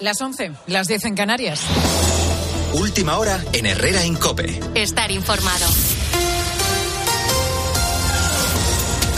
Las 11, las 10 en Canarias. Última hora en Herrera Incope. Estar informado.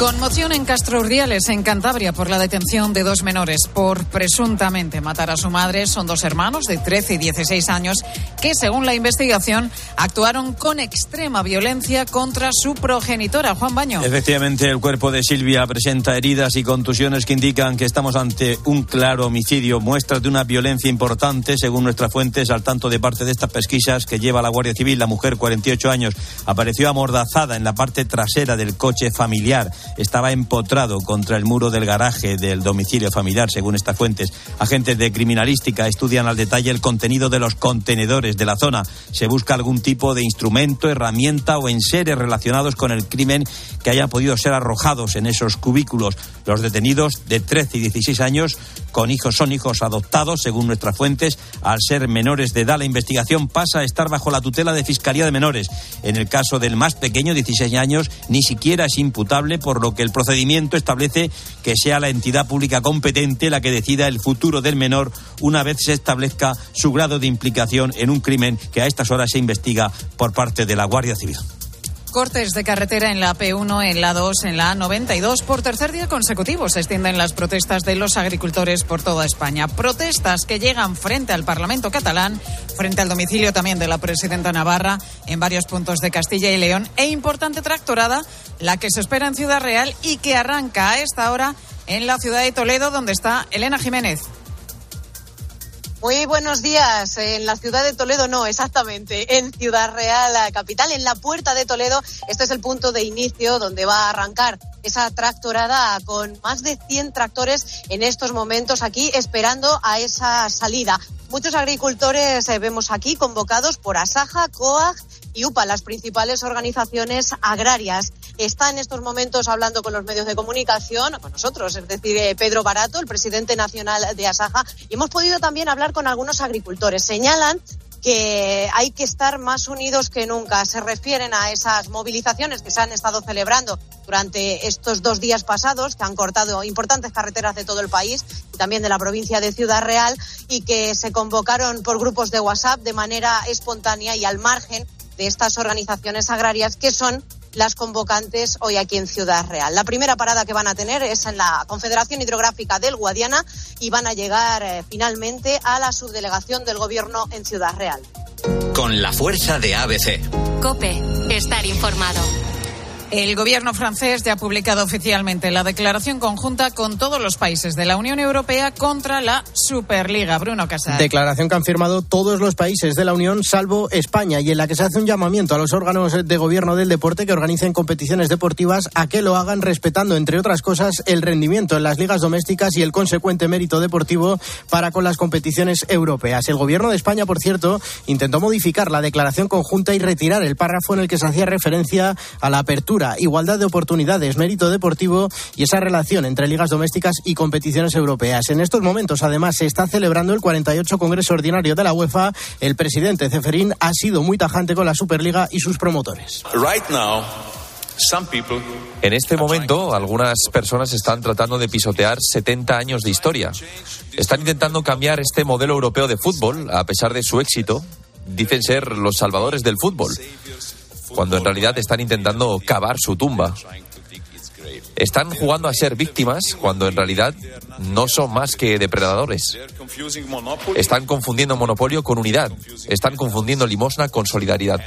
Conmoción en Castro Urdiales, en Cantabria, por la detención de dos menores por presuntamente matar a su madre. Son dos hermanos de 13 y 16 años que, según la investigación, actuaron con extrema violencia contra su progenitora, Juan Baño. Efectivamente, el cuerpo de Silvia presenta heridas y contusiones que indican que estamos ante un claro homicidio, muestras de una violencia importante, según nuestras fuentes, al tanto de parte de estas pesquisas que lleva la Guardia Civil. La mujer, 48 años, apareció amordazada en la parte trasera del coche familiar estaba empotrado contra el muro del garaje del domicilio familiar, según estas fuentes. Agentes de criminalística estudian al detalle el contenido de los contenedores de la zona. Se busca algún tipo de instrumento, herramienta o enseres relacionados con el crimen que hayan podido ser arrojados en esos cubículos. Los detenidos de 13 y 16 años con hijos son hijos adoptados, según nuestras fuentes. Al ser menores de edad, la investigación pasa a estar bajo la tutela de Fiscalía de Menores. En el caso del más pequeño, 16 años, ni siquiera es imputable, por lo que el procedimiento establece que sea la entidad pública competente la que decida el futuro del menor una vez se establezca su grado de implicación en un crimen que a estas horas se investiga por parte de la Guardia Civil. Cortes de carretera en la P1, en la 2, en la A92. Por tercer día consecutivo se extienden las protestas de los agricultores por toda España. Protestas que llegan frente al Parlamento catalán, frente al domicilio también de la presidenta Navarra, en varios puntos de Castilla y León. E importante tractorada, la que se espera en Ciudad Real y que arranca a esta hora en la ciudad de Toledo, donde está Elena Jiménez. Muy buenos días. En la ciudad de Toledo, no, exactamente. En Ciudad Real, la capital, en la puerta de Toledo. Este es el punto de inicio donde va a arrancar esa tractorada con más de 100 tractores en estos momentos aquí esperando a esa salida. Muchos agricultores eh, vemos aquí convocados por Asaja, COAG y UPA, las principales organizaciones agrarias. Está en estos momentos hablando con los medios de comunicación, con nosotros, es decir, eh, Pedro Barato, el presidente nacional de Asaja, y hemos podido también hablar con algunos agricultores. Señalan que hay que estar más unidos que nunca. Se refieren a esas movilizaciones que se han estado celebrando durante estos dos días pasados, que han cortado importantes carreteras de todo el país y también de la provincia de Ciudad Real, y que se convocaron por grupos de WhatsApp de manera espontánea y al margen de estas organizaciones agrarias que son las convocantes hoy aquí en Ciudad Real. La primera parada que van a tener es en la Confederación Hidrográfica del Guadiana y van a llegar eh, finalmente a la subdelegación del Gobierno en Ciudad Real. Con la fuerza de ABC. Cope, estar informado. El gobierno francés ya ha publicado oficialmente la declaración conjunta con todos los países de la Unión Europea contra la Superliga. Bruno Casal. Declaración que han firmado todos los países de la Unión, salvo España, y en la que se hace un llamamiento a los órganos de gobierno del deporte que organicen competiciones deportivas a que lo hagan respetando, entre otras cosas, el rendimiento en las ligas domésticas y el consecuente mérito deportivo para con las competiciones europeas. El gobierno de España, por cierto, intentó modificar la declaración conjunta y retirar el párrafo en el que se hacía referencia a la apertura igualdad de oportunidades, mérito deportivo y esa relación entre ligas domésticas y competiciones europeas. En estos momentos, además, se está celebrando el 48 Congreso Ordinario de la UEFA. El presidente Ceferín ha sido muy tajante con la Superliga y sus promotores. En este momento, algunas personas están tratando de pisotear 70 años de historia. Están intentando cambiar este modelo europeo de fútbol, a pesar de su éxito. Dicen ser los salvadores del fútbol cuando en realidad están intentando cavar su tumba. Están jugando a ser víctimas cuando en realidad no son más que depredadores. Están confundiendo monopolio con unidad. Están confundiendo limosna con solidaridad.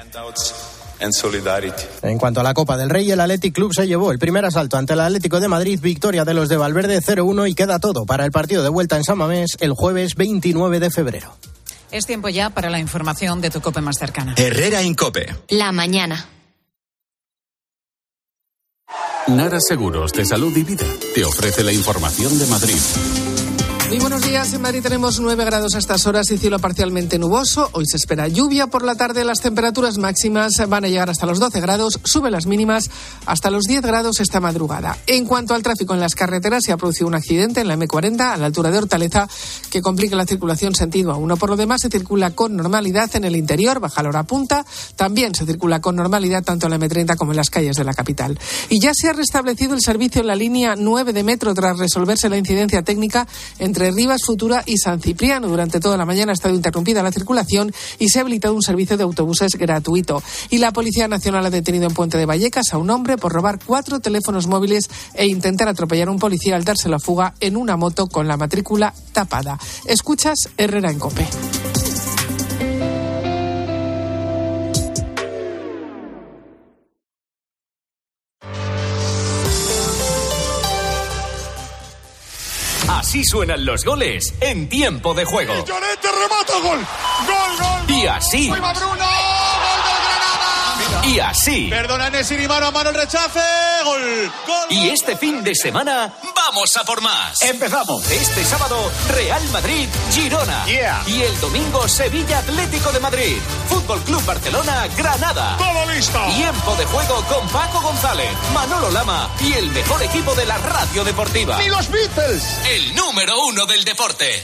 En cuanto a la Copa del Rey, el Athletic Club se llevó el primer asalto ante el Atlético de Madrid, victoria de los de Valverde 0-1 y queda todo para el partido de vuelta en San Mamés el jueves 29 de febrero. Es tiempo ya para la información de tu COPE más cercana. Herrera Incope. La mañana. Nara Seguros de Salud y Vida te ofrece la información de Madrid. Muy buenos días. En Madrid tenemos 9 grados a estas horas y cielo parcialmente nuboso. Hoy se espera lluvia por la tarde. Las temperaturas máximas van a llegar hasta los 12 grados. Suben las mínimas hasta los 10 grados esta madrugada. En cuanto al tráfico en las carreteras, se ha producido un accidente en la M40 a la altura de Hortaleza que complica la circulación sentido a uno. Por lo demás, se circula con normalidad en el interior, baja la hora punta. También se circula con normalidad tanto en la M30 como en las calles de la capital. Y ya se ha restablecido el servicio en la línea 9 de metro tras resolverse la incidencia técnica entre entre Rivas Futura y San Cipriano. Durante toda la mañana ha estado interrumpida la circulación y se ha habilitado un servicio de autobuses gratuito. Y la Policía Nacional ha detenido en Puente de Vallecas a un hombre por robar cuatro teléfonos móviles e intentar atropellar a un policía al darse la fuga en una moto con la matrícula tapada. Escuchas Herrera en Cope. Así suenan los goles en tiempo de juego. Y Llorente remata gol. Gol, gol. Y así. ¡Gol Bruno! ¡Gol del Granada! Y así. Perdona Nesiri, mano a mano el rechace. Gol. Gol. Y este fin de semana vamos a por más. Empezamos. Este sábado, Real Madrid, Girona. Yeah. Y el domingo, Sevilla Atlético de Madrid. Fútbol Club Barcelona, Granada. Todo listo. Tiempo de juego con Paco González, Manolo Lama y el mejor equipo de la radio deportiva. ¡Ni los Beatles! El número uno del deporte.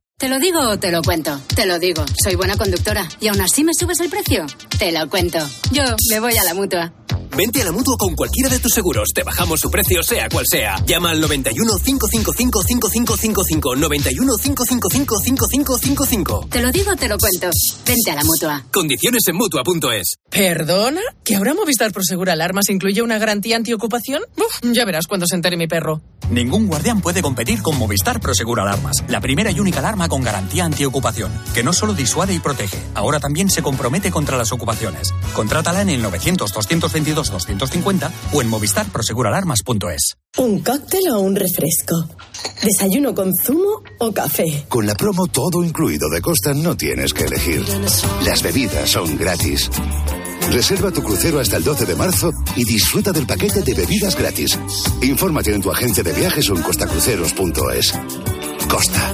¿Te lo digo o te lo cuento? Te lo digo. Soy buena conductora. ¿Y aún así me subes el precio? Te lo cuento. Yo me voy a la mutua. Vente a la mutua con cualquiera de tus seguros. Te bajamos su precio, sea cual sea. Llama al 91 555 5555. 91 555 5555. Te lo digo o te lo cuento. Vente a la mutua. Condiciones en mutua.es. ¿Perdona? ¿Que ahora Movistar Prosegur Alarmas incluye una garantía antiocupación? Uf, ya verás cuando se entere mi perro. Ningún guardián puede competir con Movistar Prosegur Alarmas, la primera y única alarma con garantía antiocupación, que no solo disuade y protege, ahora también se compromete contra las ocupaciones. Contrátala en el 900-222-250 o en movistarproseguralarmas.es. ¿Un cóctel o un refresco? ¿Desayuno con zumo o café? Con la promo todo incluido de Costa no tienes que elegir. Las bebidas son gratis. Reserva tu crucero hasta el 12 de marzo y disfruta del paquete de bebidas gratis. Infórmate en tu agencia de viajes o en costacruceros.es. Costa.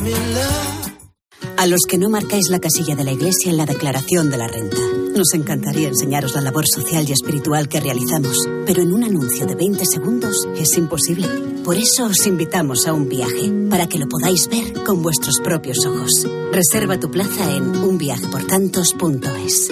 A los que no marcáis la casilla de la iglesia en la declaración de la renta. Nos encantaría enseñaros la labor social y espiritual que realizamos, pero en un anuncio de 20 segundos es imposible. Por eso os invitamos a un viaje, para que lo podáis ver con vuestros propios ojos. Reserva tu plaza en unviajeportantos.es.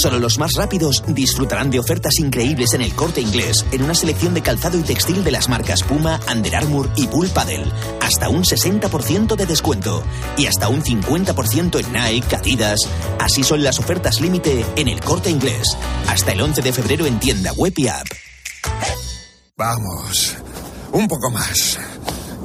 Solo los más rápidos disfrutarán de ofertas increíbles en el corte inglés, en una selección de calzado y textil de las marcas Puma, Under Armour y Bull Paddle. Hasta un 60% de descuento. Y hasta un 50% en Nike, Adidas. Así son las ofertas límite en el corte inglés. Hasta el 11 de febrero en tienda web y app. Vamos, un poco más.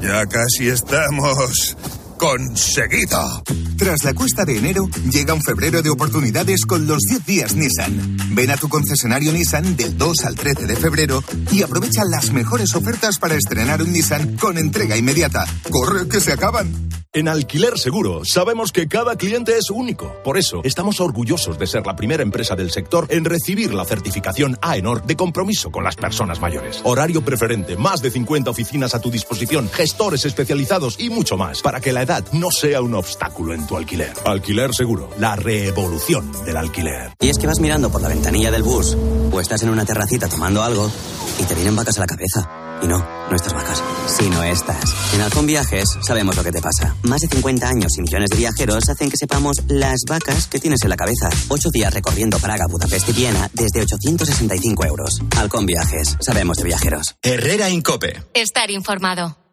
Ya casi estamos conseguido. Tras la cuesta de enero, llega un febrero de oportunidades con los 10 días Nissan. Ven a tu concesionario Nissan del 2 al 13 de febrero y aprovecha las mejores ofertas para estrenar un Nissan con entrega inmediata. ¡Corre, que se acaban! En Alquiler Seguro sabemos que cada cliente es único. Por eso estamos orgullosos de ser la primera empresa del sector en recibir la certificación AENOR de compromiso con las personas mayores. Horario preferente, más de 50 oficinas a tu disposición, gestores especializados y mucho más para que la edad no sea un obstáculo en tu alquiler. Alquiler Seguro, la revolución del alquiler. Y es que vas mirando por la ventanilla del bus o estás en una terracita tomando algo y te vienen vacas a la cabeza. Y no, no estas vacas, sino estas. En Halcón Viajes sabemos lo que te pasa. Más de 50 años y millones de viajeros hacen que sepamos las vacas que tienes en la cabeza. Ocho días recorriendo Praga, Budapest y Viena desde 865 euros. Halcón Viajes, sabemos de viajeros. Herrera Incope. Estar informado.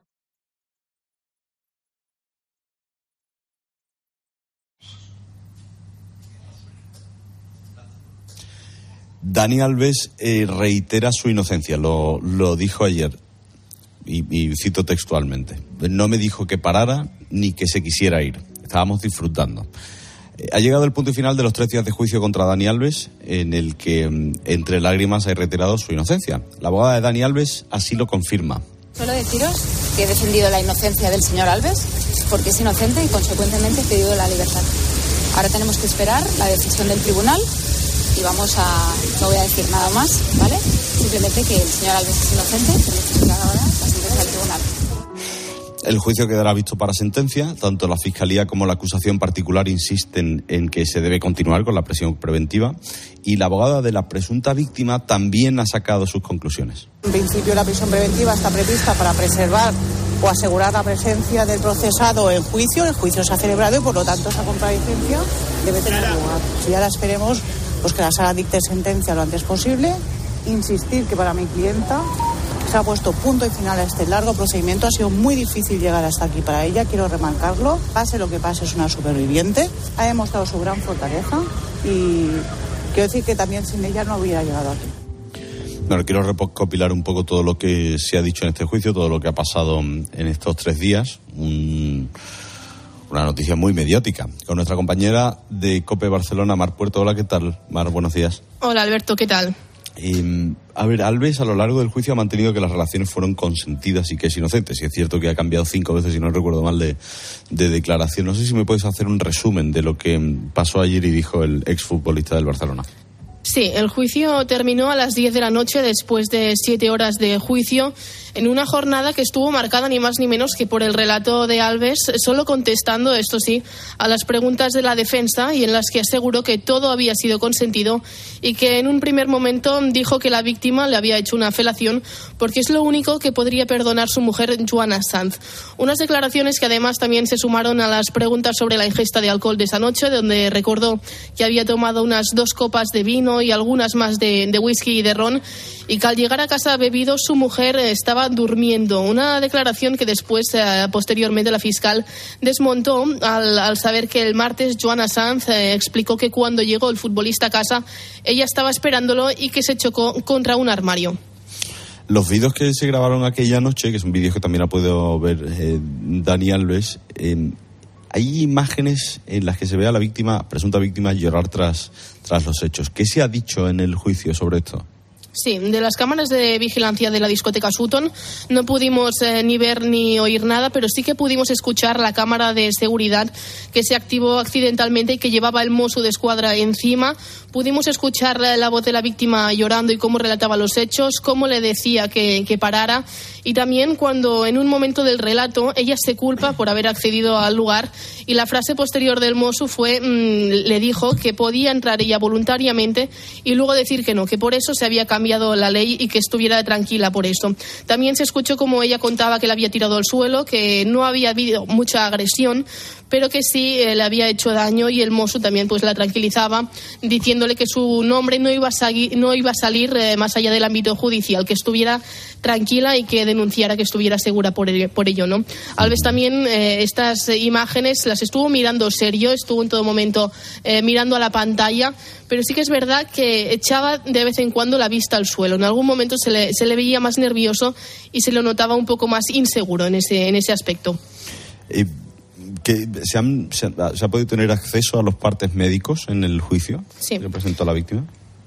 Dani Alves eh, reitera su inocencia, lo, lo dijo ayer, y, cito textualmente. No me dijo que parara ni que se quisiera ir, estábamos disfrutando. Eh, ha llegado el punto final de los tres días de juicio contra Dani Alves, en el que mm, entre lágrimas ha reiterado su inocencia. La abogada de Dani Alves así lo confirma. Solo deciros que he defendido la inocencia del señor Alves, porque es inocente y consecuentemente he pedido la libertad. Ahora tenemos que esperar la decisión del tribunal y vamos a, no voy a decir nada más, ¿vale? Simplemente que el señor Alves es inocente, tenemos que ahora la sentencia del tribunal. El juicio quedará visto para sentencia. Tanto la Fiscalía como la acusación particular insisten en que se debe continuar con la presión preventiva y la abogada de la presunta víctima también ha sacado sus conclusiones. En principio, la prisión preventiva está prevista para preservar o asegurar la presencia del procesado en juicio. El juicio se ha celebrado y, por lo tanto, esa comparecencia debe tener lugar. Y ahora esperemos pues, que la sala dicte sentencia lo antes posible. Insistir que para mi clienta se ha puesto punto y final a este largo procedimiento. Ha sido muy difícil llegar hasta aquí para ella, quiero remarcarlo. Pase lo que pase, es una superviviente. Ha demostrado su gran fortaleza y quiero decir que también sin ella no hubiera llegado aquí. Bueno, quiero recopilar un poco todo lo que se ha dicho en este juicio, todo lo que ha pasado en estos tres días. Un, una noticia muy mediática. Con nuestra compañera de COPE Barcelona, Mar Puerto. Hola, ¿qué tal? Mar, buenos días. Hola, Alberto, ¿qué tal? Eh, a ver, Alves a lo largo del juicio ha mantenido que las relaciones fueron consentidas y que es inocente. Si es cierto que ha cambiado cinco veces, si no recuerdo mal, de, de declaración. No sé si me puedes hacer un resumen de lo que pasó ayer y dijo el exfutbolista del Barcelona. Sí, el juicio terminó a las 10 de la noche después de siete horas de juicio en una jornada que estuvo marcada ni más ni menos que por el relato de Alves, solo contestando, esto sí, a las preguntas de la defensa y en las que aseguró que todo había sido consentido y que en un primer momento dijo que la víctima le había hecho una felación porque es lo único que podría perdonar su mujer, Joana Sanz. Unas declaraciones que además también se sumaron a las preguntas sobre la ingesta de alcohol de esa noche, donde recordó que había tomado unas dos copas de vino y algunas más de, de whisky y de ron y que al llegar a casa bebido su mujer estaba durmiendo. Una declaración que después, eh, posteriormente, la fiscal desmontó al, al, saber que el martes Joana Sanz eh, explicó que cuando llegó el futbolista a casa, ella estaba esperándolo y que se chocó contra un armario. Los vídeos que se grabaron aquella noche, que son vídeos que también ha podido ver eh, Dani Alves, eh, hay imágenes en las que se ve a la víctima, presunta víctima, llorar tras, tras los hechos. ¿Qué se ha dicho en el juicio sobre esto? Sí, de las cámaras de vigilancia de la discoteca Sutton no pudimos eh, ni ver ni oír nada, pero sí que pudimos escuchar la cámara de seguridad que se activó accidentalmente y que llevaba el mozo de escuadra encima. Pudimos escuchar la, la voz de la víctima llorando y cómo relataba los hechos, cómo le decía que, que parara y también cuando en un momento del relato ella se culpa por haber accedido al lugar y la frase posterior del mozo fue, mmm, le dijo que podía entrar ella voluntariamente y luego decir que no, que por eso se había cambiado cambiado la ley y que estuviera tranquila por eso. También se escuchó como ella contaba que le había tirado al suelo, que no había habido mucha agresión, pero que sí eh, le había hecho daño y el mozo también pues la tranquilizaba diciéndole que su nombre no iba a, salir, no iba a salir eh, más allá del ámbito judicial, que estuviera tranquila y que denunciara que estuviera segura por ello. Por ello ¿no? Alves también eh, estas imágenes las estuvo mirando serio, estuvo en todo momento eh, mirando a la pantalla, pero sí que es verdad que echaba de vez en cuando la vista al suelo. En algún momento se le, se le veía más nervioso y se lo notaba un poco más inseguro en ese, en ese aspecto. Eh, que se, han, se, ha, se, ha, podido tener acceso a los partes médicos en el juicio sí. que presentó la víctima?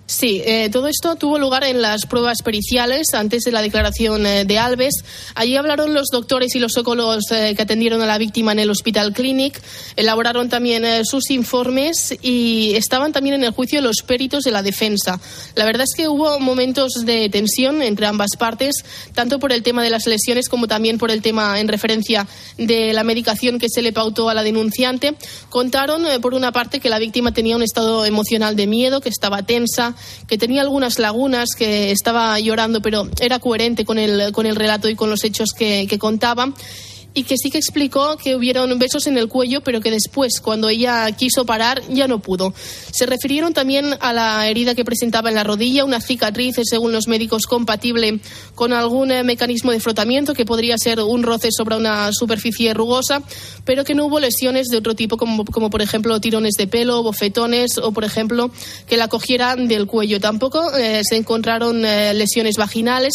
Sí, eh, todo esto tuvo lugar en las pruebas periciales antes de la declaración eh, de Alves. Allí hablaron los doctores y los psicólogos eh, que atendieron a la víctima en el Hospital Clinic, elaboraron también eh, sus informes y estaban también en el juicio los peritos de la defensa. La verdad es que hubo momentos de tensión entre ambas partes, tanto por el tema de las lesiones como también por el tema en referencia de la medicación que se le pautó a la denunciante. Contaron, por una parte, que la víctima tenía un estado emocional de miedo, que estaba tensa que tenía algunas lagunas, que estaba llorando, pero era coherente con el, con el relato y con los hechos que, que contaba y que sí que explicó que hubieron besos en el cuello, pero que después, cuando ella quiso parar, ya no pudo. Se refirieron también a la herida que presentaba en la rodilla, una cicatriz, según los médicos, compatible con algún eh, mecanismo de frotamiento, que podría ser un roce sobre una superficie rugosa, pero que no hubo lesiones de otro tipo, como, como por ejemplo tirones de pelo, bofetones o, por ejemplo, que la cogieran del cuello. Tampoco eh, se encontraron eh, lesiones vaginales,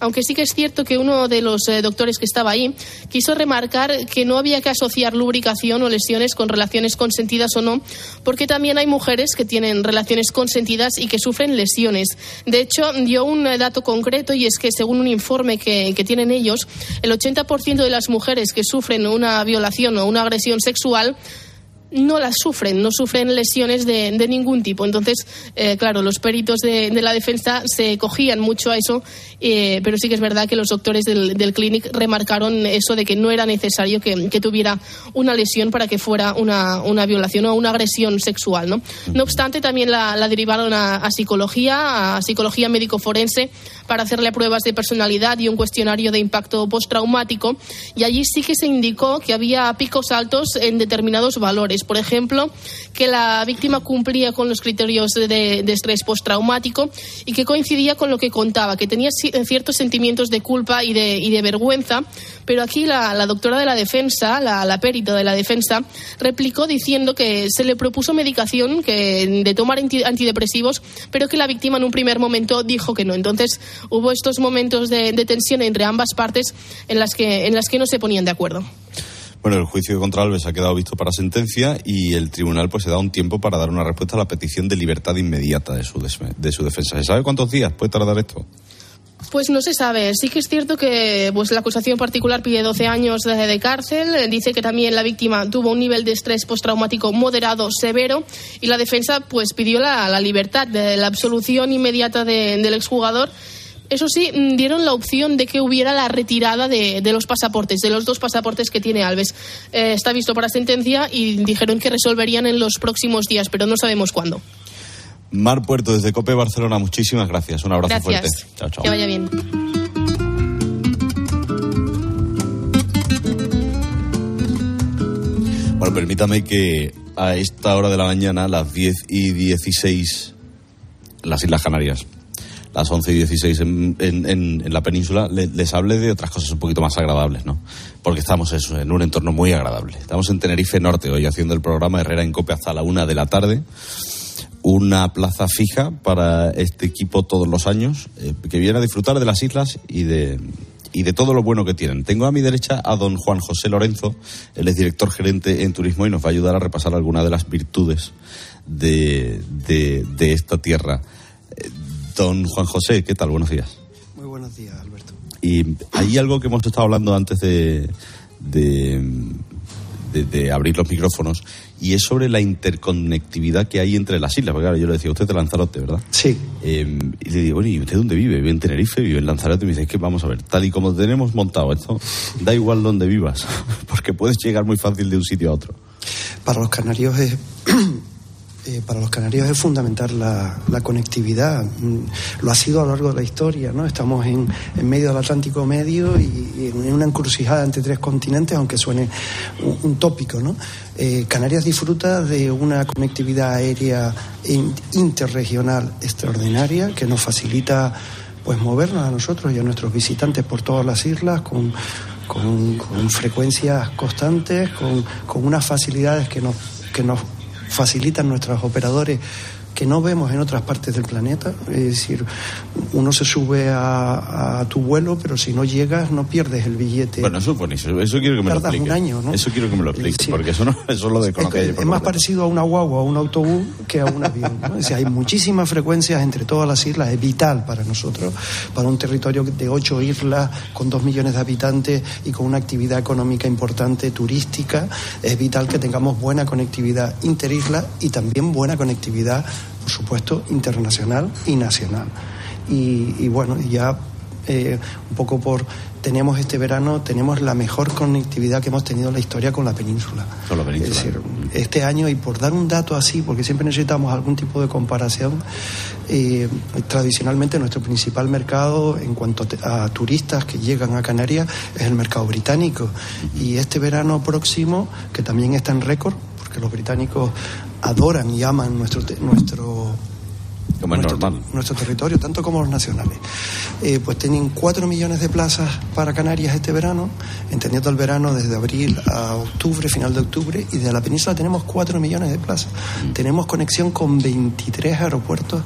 aunque sí que es cierto que uno de los eh, doctores que estaba ahí quiso remarcar que no había que asociar lubricación o lesiones con relaciones consentidas o no, porque también hay mujeres que tienen relaciones consentidas y que sufren lesiones. De hecho, dio un dato concreto y es que según un informe que, tienen ellos, el 80% de las mujeres que sufren una violación o una agresión sexual no las sufren, no sufren lesiones de, ningún tipo. Entonces, eh, claro, los peritos de, la defensa se cogían mucho a eso, eh, pero sí que es verdad que los doctores del, del clinic remarcaron eso de que no era necesario que, tuviera una lesión para que fuera una, una, violación o una agresión sexual. No, no obstante, también la, derivaron a, a, psicología, a psicología médico-forense, para hacerle pruebas de personalidad y un cuestionario de impacto postraumático. Y allí sí que se indicó que había picos altos en determinados valores. Por ejemplo, que la víctima cumplía con los criterios de, estrés postraumático y que coincidía con lo que contaba, que tenía ciertos sentimientos de culpa y de, y de vergüenza. Pero aquí la, doctora de la defensa, la, la de la defensa, replicó diciendo que se le propuso medicación que, de tomar antidepresivos, pero que la víctima en un primer momento dijo que no. Entonces hubo estos momentos de, de tensión entre ambas partes en las, que, en las que no se ponían de acuerdo. Bueno, el juicio contra Alves ha quedado visto para sentencia y el tribunal pues se da un tiempo para dar una respuesta a la petición de libertad inmediata de su, de su defensa. ¿Se sabe cuántos días puede tardar esto? Pues no se sabe. Sí que es cierto que pues, la acusación particular pide 12 años de, cárcel. Dice que también la víctima tuvo un nivel de estrés postraumático moderado severo y la defensa pues pidió la, libertad, de la absolución inmediata del exjugador eso sí, mm, dieron la opción de que hubiera la retirada de, los pasaportes, de los dos pasaportes que tiene Alves. Eh, está visto para sentencia y dijeron que resolverían en los próximos días, pero no sabemos cuándo. Mar Puerto, desde Cope Barcelona, muchísimas gracias. Un abrazo fuerte. Chao, chao. Que vaya bien. Bueno, permítame que a esta hora de la mañana, las 10 y 16, las Islas Canarias, las 11 y 16 en, en, la península, les hable de otras cosas un poquito más agradables, ¿no? Porque estamos en un entorno muy agradable. Estamos en Tenerife Norte hoy haciendo el programa Herrera en Cope hasta la una de la tarde. Una plaza fija para este equipo todos los años, eh, que viene a disfrutar de las islas y de, y de todo lo bueno que tienen. Tengo a mi derecha a don Juan José Lorenzo, él es director gerente en turismo y nos va a ayudar a repasar algunas de las virtudes de, de, de esta tierra. Don Juan José, ¿qué tal? Buenos días. Muy buenos días, Alberto. Y hay algo que hemos estado hablando antes de, de, abrir los micrófonos y es sobre la interconectividad que hay entre las islas. Porque claro, yo le decía, usted es de Lanzarote, ¿verdad? Sí. Eh, y le digo, ¿y usted dónde vive? Vive en Tenerife, vive en Lanzarote. Y me dice, es que vamos a ver, tal y como tenemos montado esto, da igual donde vivas, porque puedes llegar muy fácil de un sitio a otro. Para los canarios es eh, para los canarios es fundamental la, conectividad. Mm, lo ha sido a lo largo de la historia, ¿no? Estamos en, medio del Atlántico Medio y, en una encrucijada entre tres continentes, aunque suene un, tópico, ¿no? Eh, Canarias disfruta de una conectividad aérea interregional extraordinaria que nos facilita pues movernos a nosotros y a nuestros visitantes por todas las islas con, frecuencias constantes, con, con unas facilidades que nos, que nos facilitan nuestros operadores que no vemos en otras partes del planeta. Es decir, uno se sube a, tu vuelo, pero si no llegas no pierdes el billete. Bueno, eso es buenísimo. Eso quiero que me lo explique. un año, ¿no? Eso quiero que me lo explique, porque eso, no, eso lo desconozco. Es, es más parecido a una guagua, a un autobús, que a un avión. ¿no? Es decir, hay muchísimas frecuencias entre todas las islas. Es vital para nosotros, para un territorio de ocho islas, con dos millones de habitantes y con una actividad económica importante, turística. Es vital que tengamos buena conectividad interisla y también buena conectividad por supuesto, internacional y nacional. Y, bueno, ya eh, un poco por tenemos este verano, tenemos la mejor conectividad que hemos tenido en la historia con la península. Con la península. Es decir, este año, y por dar un dato así, porque siempre necesitamos algún tipo de comparación, eh, tradicionalmente nuestro principal mercado en cuanto a turistas que llegan a Canarias es el mercado británico. Y este verano próximo, que también está en récord, porque los británicos adoran y aman nuestro, nuestro nuestro, territorio, tanto como los nacionales. Eh, pues tienen cuatro millones de plazas para Canarias este verano, entendiendo el verano desde abril a octubre, final de octubre, y de la península tenemos cuatro millones de plazas. Mm. Tenemos conexión con 23 aeropuertos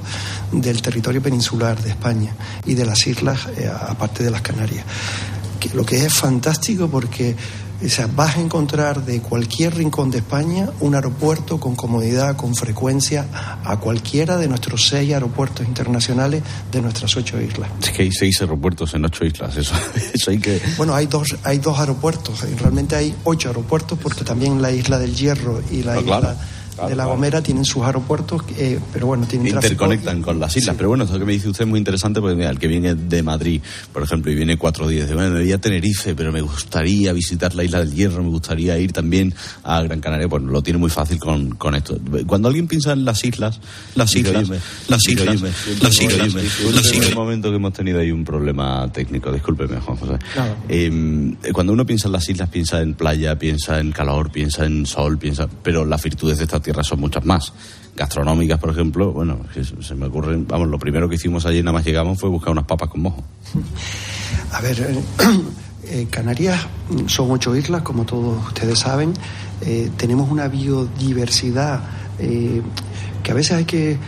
del territorio peninsular de España y de las islas, eh, aparte de las Canarias. lo que es fantástico porque O sea, vas a encontrar de cualquier rincón de España un aeropuerto con comodidad, con frecuencia, a cualquiera de nuestros seis aeropuertos internacionales de nuestras ocho islas. Es que hay seis aeropuertos en ocho islas, eso, eso hay que... Bueno, hay dos, hay dos aeropuertos, realmente hay ocho aeropuertos porque también la isla del Hierro y la No, isla claro. De La Gomera tienen sus aeropuertos, eh, pero bueno, tienen tráfico. interconectan con las islas. Pero bueno, eso que me dice usted es muy interesante porque mira, el que viene de Madrid, por ejemplo, y viene cuatro días, dice, bueno, me voy a Tenerife, pero me gustaría visitar la isla del Hierro, me gustaría ir también a Gran Canaria. Bueno, lo tiene muy fácil con, con esto. Cuando alguien piensa en las islas, las islas, "Óyeme, las islas, "Óyeme, las islas, "Óyeme, las islas. Un momento que hemos tenido ahí un problema técnico, discúlpeme, Juan José. Nada. Eh, cuando uno piensa en las islas, piensa en playa, piensa en calor, piensa en sol, piensa, pero las virtudes de esta tierra son muchas más. Gastronómicas, por ejemplo, bueno, se me ocurren, vamos, lo primero que hicimos ayer nada más llegamos fue buscar unas papas con mojo. A ver, eh, eh, Canarias mm, son ocho islas, como todos ustedes saben. Eh, tenemos una biodiversidad que a veces hay que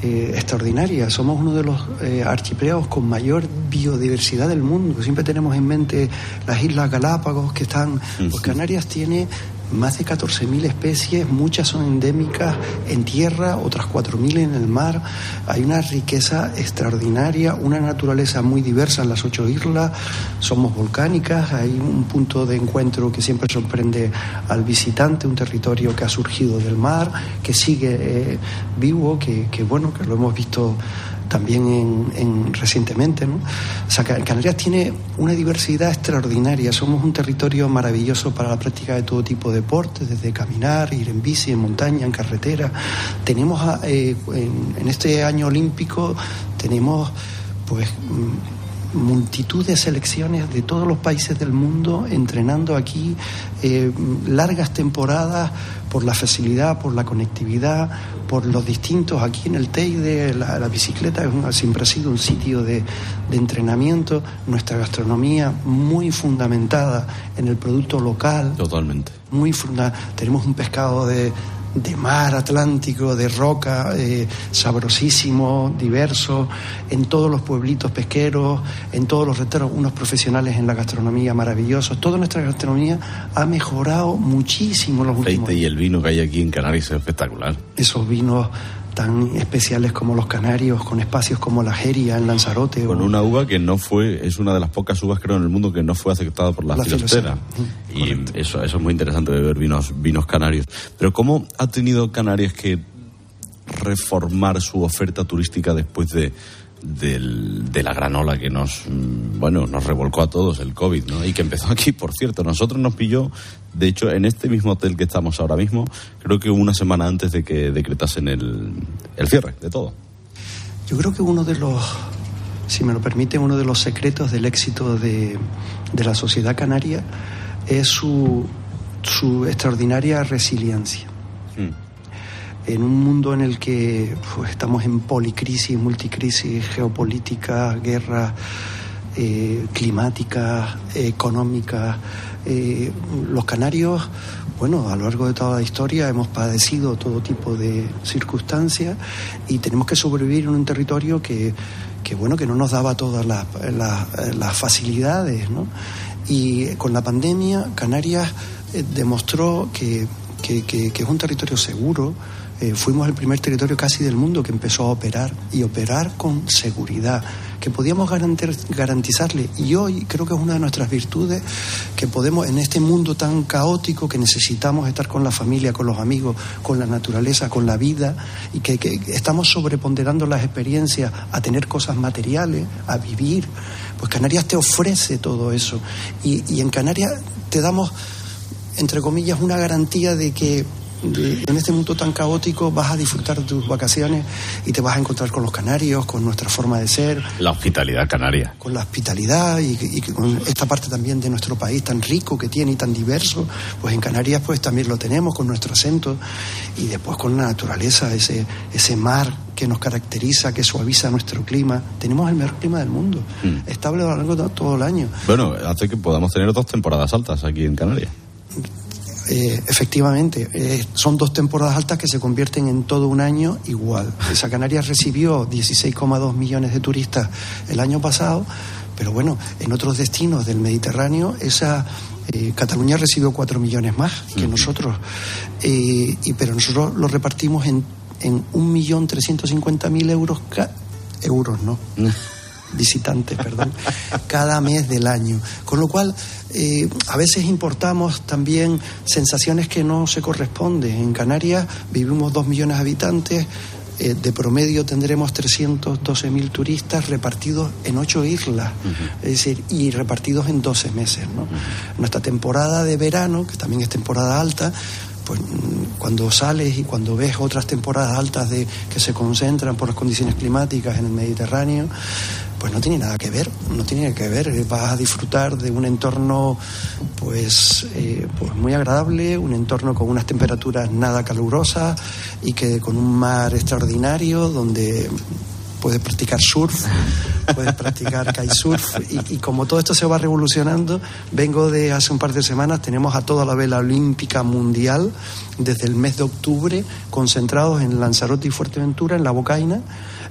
eh, extraordinaria. Somos uno de los eh, archipiélagos con mayor biodiversidad del mundo. Siempre tenemos en mente las Islas Galápagos que están. Pues Canarias tiene más de 14.000 especies, muchas son endémicas en tierra, otras 4.000 en el mar. Hay una riqueza extraordinaria, una naturaleza muy diversa en las ocho islas. Somos volcánicas, hay un punto de encuentro que siempre sorprende al visitante, un territorio que ha surgido del mar, que sigue eh, vivo, que, que, bueno, que lo hemos visto también en, en recientemente. ¿no? O sea, Ca- Canarias tiene una diversidad extraordinaria. Somos un territorio maravilloso para la práctica de todo tipo de deportes, desde caminar, ir en bici, en montaña, en carretera. Tenemos eh, en, en este año olímpico tenemos pues mm, multitud de selecciones de todos los países del mundo entrenando aquí eh, largas temporadas por la facilidad, por la conectividad, por los distintos. Aquí en el Teide la, la bicicleta es un- siempre ha sido un sitio de, de entrenamiento. Nuestra gastronomía muy fundamentada en el producto local. Totalmente. Muy funda Tenemos un pescado de, de mar Atlántico, de roca, eh, sabrosísimo, diverso, en todos los pueblitos pesqueros, en todos los restaurantes, unos profesionales en la gastronomía maravillosos. Toda nuestra gastronomía ha mejorado muchísimo en los últimos Aceite y el vino que hay aquí en Canarias es espectacular. esos vinos tan especiales como los canarios, con espacios como la Jeria en Lanzarote. Con o- una uva que no fue, es una de las pocas uvas creo en el mundo que no fue aceptada por la, La filostera. Y eso, eso es muy interesante beber vinos, vinos canarios. Pero ¿cómo ha tenido Canarias que reformar su oferta turística después de, del- de la gran ola que nos, bueno, nos revolcó a todos, el COVID, ¿no? Y que empezó aquí, por cierto. Nosotros nos pilló, de hecho, en este mismo hotel que estamos ahora mismo, creo que una semana antes de que decretasen el, el cierre de todo. Yo creo que uno de los, si me lo permite, uno de los secretos del éxito de, de la sociedad canaria es su, su extraordinaria resiliencia. En un mundo en el que pues, estamos en policrisis, multicrisis, geopolítica, guerra, eh, climática, económica, eh, los canarios, bueno, a lo largo de toda la historia hemos padecido todo tipo de circunstancias y tenemos que sobrevivir en un territorio que, que bueno, que no nos daba todas las, facilidades, ¿no? Y con la pandemia, Canarias eh, demostró que es un territorio seguro. Eh, fuimos el primer territorio casi del mundo que empezó a operar y operar con seguridad, que podíamos garantizarle. Y hoy creo que es una de nuestras virtudes que podemos, en este mundo tan caótico que necesitamos estar con la familia, con los amigos, con la naturaleza, con la vida, y que, que estamos sobreponderando las experiencias a tener cosas materiales, a vivir. Pues Canarias te ofrece todo eso. Y, y en Canarias te damos, entre comillas, una garantía de que en este mundo tan caótico vas a disfrutar de tus vacaciones y te vas a encontrar con los canarios, con nuestra forma de ser, La hospitalidad canaria. con la hospitalidad y, y con esta parte también de nuestro país tan rico que tiene y tan diverso, pues en Canarias pues también lo tenemos con nuestro acento y después con la naturaleza, ese, ese mar que nos caracteriza, que suaviza nuestro clima. Tenemos el mejor clima del mundo, estable a lo largo de todo el año. Bueno, hace que podamos tener dos temporadas altas aquí en Canarias. Eh, efectivamente, eh, son dos temporadas altas que se convierten en todo un año igual. Esa Canarias recibió 16,2 millones de turistas el año pasado, Pero bueno, en otros destinos del Mediterráneo, esa eh, Cataluña recibió 4 millones más que nosotros, eh, y, pero nosotros lo repartimos en, en 1.350.000 euros, euros, ¿no? Visitantes, perdón, cada mes del año. Con lo cual, eh, a veces importamos también sensaciones que no se corresponden. En Canarias vivimos dos millones de habitantes, eh, de promedio tendremos 312.000 turistas repartidos en ocho islas, es decir, y repartidos en 12 meses. ¿no? Nuestra temporada de verano, que también es temporada alta, pues mm, cuando sales y cuando ves otras temporadas altas de que se concentran por las condiciones climáticas en el Mediterráneo, pues no tiene nada que ver, no tiene que ver. Vas a disfrutar de un entorno pues, eh, pues muy agradable, un entorno con unas temperaturas nada calurosas y que con un mar extraordinario donde puedes practicar surf, puedes practicar kitesurf y, y como todo esto se va revolucionando, vengo de hace un par de semanas, tenemos a toda la vela olímpica mundial desde el mes de octubre concentrados en Lanzarote y Fuerteventura, en la Bocaina,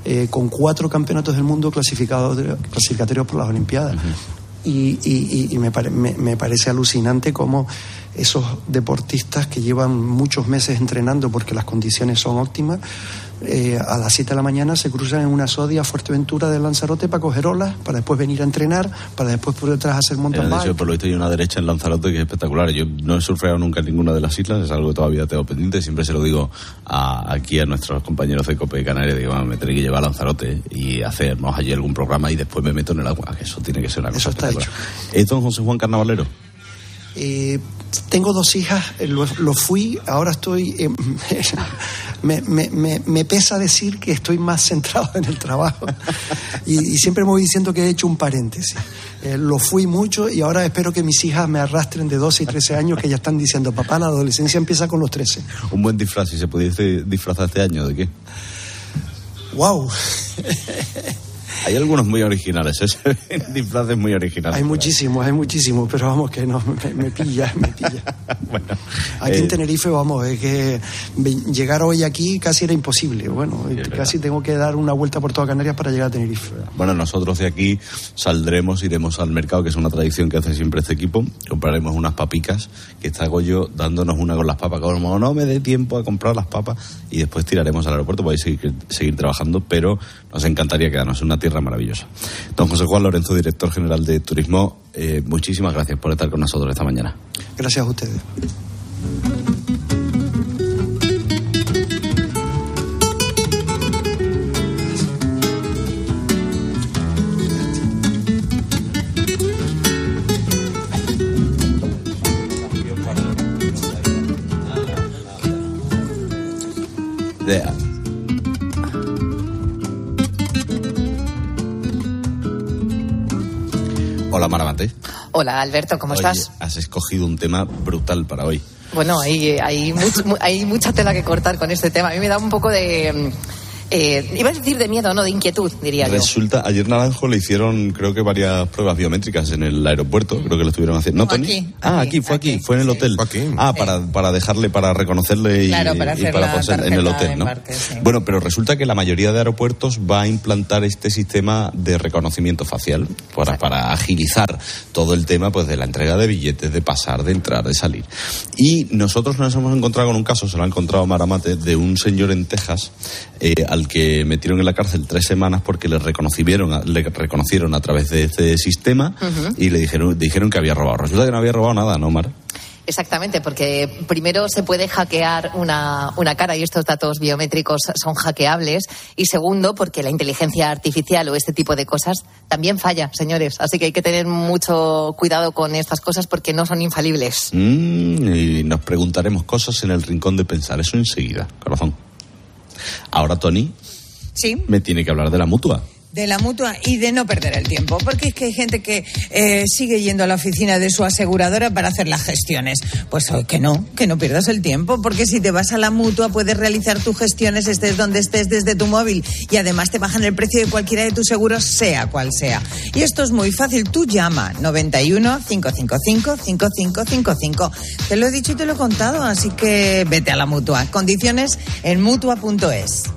eh, con cuatro campeonatos del mundo clasificados clasificatorios por las Olimpiadas. Y, y- y- y me, pare- me- me parece alucinante cómo esos deportistas que llevan muchos meses entrenando porque las condiciones son óptimas, eh, a las 7 de la mañana se cruzan en una sodia a Fuerteventura de Lanzarote para coger olas, para después venir a entrenar, para después por detrás hacer mountain de hecho, por lo visto hay una derecha en Lanzarote que es espectacular. Yo no he surfeado nunca en ninguna de las islas, es algo que todavía tengo pendiente. Siempre se lo digo a- aquí a nuestros compañeros de Cope de Canarias, digo, "Vamos, me tenéis que llevar a Lanzarote y hacernos allí algún programa y después me meto en el agua, que eso tiene que ser una cosa Eso está espectacular. ¿Es don José Juan Carnavalero? Eh, tengo dos hijas, eh, lo, lo fui, ahora estoy. eh, me, me- me- me pesa decir que estoy más centrado en el trabajo. Y, y siempre me voy diciendo que he hecho un paréntesis. Eh, lo fui mucho y ahora espero que mis hijas me arrastren de 12 y 13 años que ya están diciendo, papá, la adolescencia empieza con los 13. Un buen disfraz, si se pudiese disfrazar este año, ¿de qué? ¡Wow! Hay algunos muy originales, ¿eh? disfraces muy originales. Hay muchísimos, hay muchísimos, pero vamos que no, me, me pilla, me pilla. Aquí eh, en Tenerife, vamos, es que llegar hoy aquí casi era imposible. Bueno, casi tengo que dar una vuelta por toda Canarias para llegar a Tenerife. Bueno, nosotros de aquí saldremos, iremos al mercado, que es una tradición que hace siempre este equipo. Compraremos unas papicas, que está Goyo dándonos una con las papas. Como no me dé tiempo a comprar las papas, y después tiraremos al aeropuerto. Podéis seguir, seguir trabajando, pero nos encantaría quedarnos en una tierra maravillosa. Don José Juan Lorenzo, director general de Turismo, eh, muchísimas gracias por estar con nosotros esta mañana. Gracias a ustedes. De- Hola. Hola Alberto, ¿cómo Oye, estás? Has escogido un tema brutal para hoy. Bueno, hay, hay, much- mu- hay mucha tela que cortar con este tema. A mí me da un poco de... mm, eh, iba a decir de miedo, no, de inquietud, diría yo. Resulta, ayer Naranjo le hicieron creo que varias pruebas biométricas en el aeropuerto, creo que lo estuvieron haciendo. ¿No, Tony? aquí, ah, aquí, fue aquí, fue en el hotel. Ah, para, para dejarle, para reconocerle y, Claro, para y hacer para la ponerse en el hotel, ¿no? embarque, sí. Bueno, pero resulta que la mayoría de aeropuertos va a implantar este sistema de reconocimiento facial para, para agilizar todo el tema pues de la entrega de billetes, de pasar, de entrar, de salir. Y nosotros nos hemos encontrado con un caso, se lo ha encontrado Maramate, de un señor en Texas eh, al que metieron en la cárcel tres semanas porque le reconocieron, a- le reconocieron a través de este sistema y le dijeron, dijeron que había robado. Resulta que no había robado nada, ¿no, Mar? Exactamente, porque primero se puede hackear una, una cara y estos datos biométricos son hackeables. Y segundo, porque la inteligencia artificial o este tipo de cosas también falla, señores. Así que hay que tener mucho cuidado con estas cosas porque no son infalibles. Mm, y nos preguntaremos cosas en el rincón de pensar. Eso enseguida, corazón. Ahora, Tony, Sí, me tiene que hablar de la mutua. De la mutua y de no perder el tiempo, porque es que hay gente que eh, sigue yendo a la oficina de su aseguradora para hacer las gestiones. Pues eh, que no, que no pierdas el tiempo, porque si te vas a la mutua puedes realizar tus gestiones estés donde estés desde tu móvil y además te bajan el precio de cualquiera de tus seguros, sea cual sea. Y esto es muy fácil, tú llama 91 555 5555. Te lo he dicho y te lo he contado, así que vete a la mutua. Condiciones en mutua.es.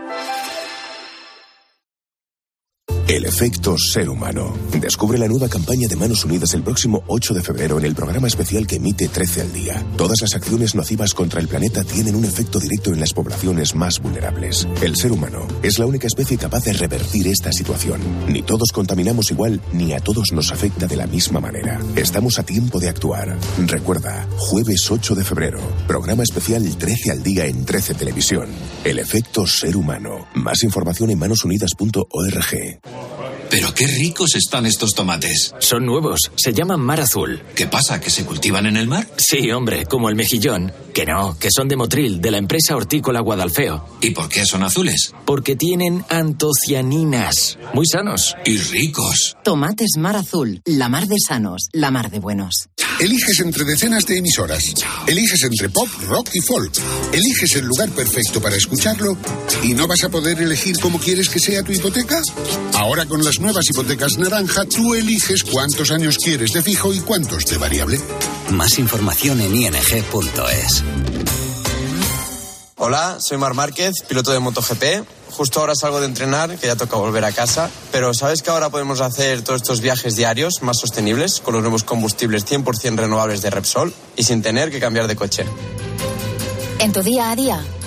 El efecto ser humano. Descubre la nueva campaña de Manos Unidas el próximo 8 de febrero en el programa especial que emite 13 al día. Todas las acciones nocivas contra el planeta tienen un efecto directo en las poblaciones más vulnerables. El ser humano es la única especie capaz de revertir esta situación. Ni todos contaminamos igual, ni a todos nos afecta de la misma manera. Estamos a tiempo de actuar. Recuerda, jueves 8 de febrero, programa especial 13 al día en 13 Televisión. El efecto ser humano. Más información en manosunidas.org. Pero qué ricos están estos tomates. Son nuevos, se llaman mar azul. ¿Qué pasa? ¿Que se cultivan en el mar? Sí, hombre, como el mejillón. Que no, que son de Motril, de la empresa hortícola Guadalfeo. ¿Y por qué son azules? Porque tienen antocianinas. Muy sanos. Y ricos. Tomates mar azul, la mar de sanos, la mar de buenos. Eliges entre decenas de emisoras. Eliges entre pop, rock y folk. Eliges el lugar perfecto para escucharlo y no vas a poder elegir cómo quieres que sea tu hipoteca. Ahora con las nuevas hipotecas naranja, tú eliges cuántos años quieres de fijo y cuántos de variable. Más información en ing.es. Hola, soy Mar Márquez, piloto de MotoGP. Justo ahora salgo de entrenar, que ya toca volver a casa. Pero ¿sabes que ahora podemos hacer todos estos viajes diarios más sostenibles con los nuevos combustibles 100% renovables de Repsol y sin tener que cambiar de coche? En tu día a día,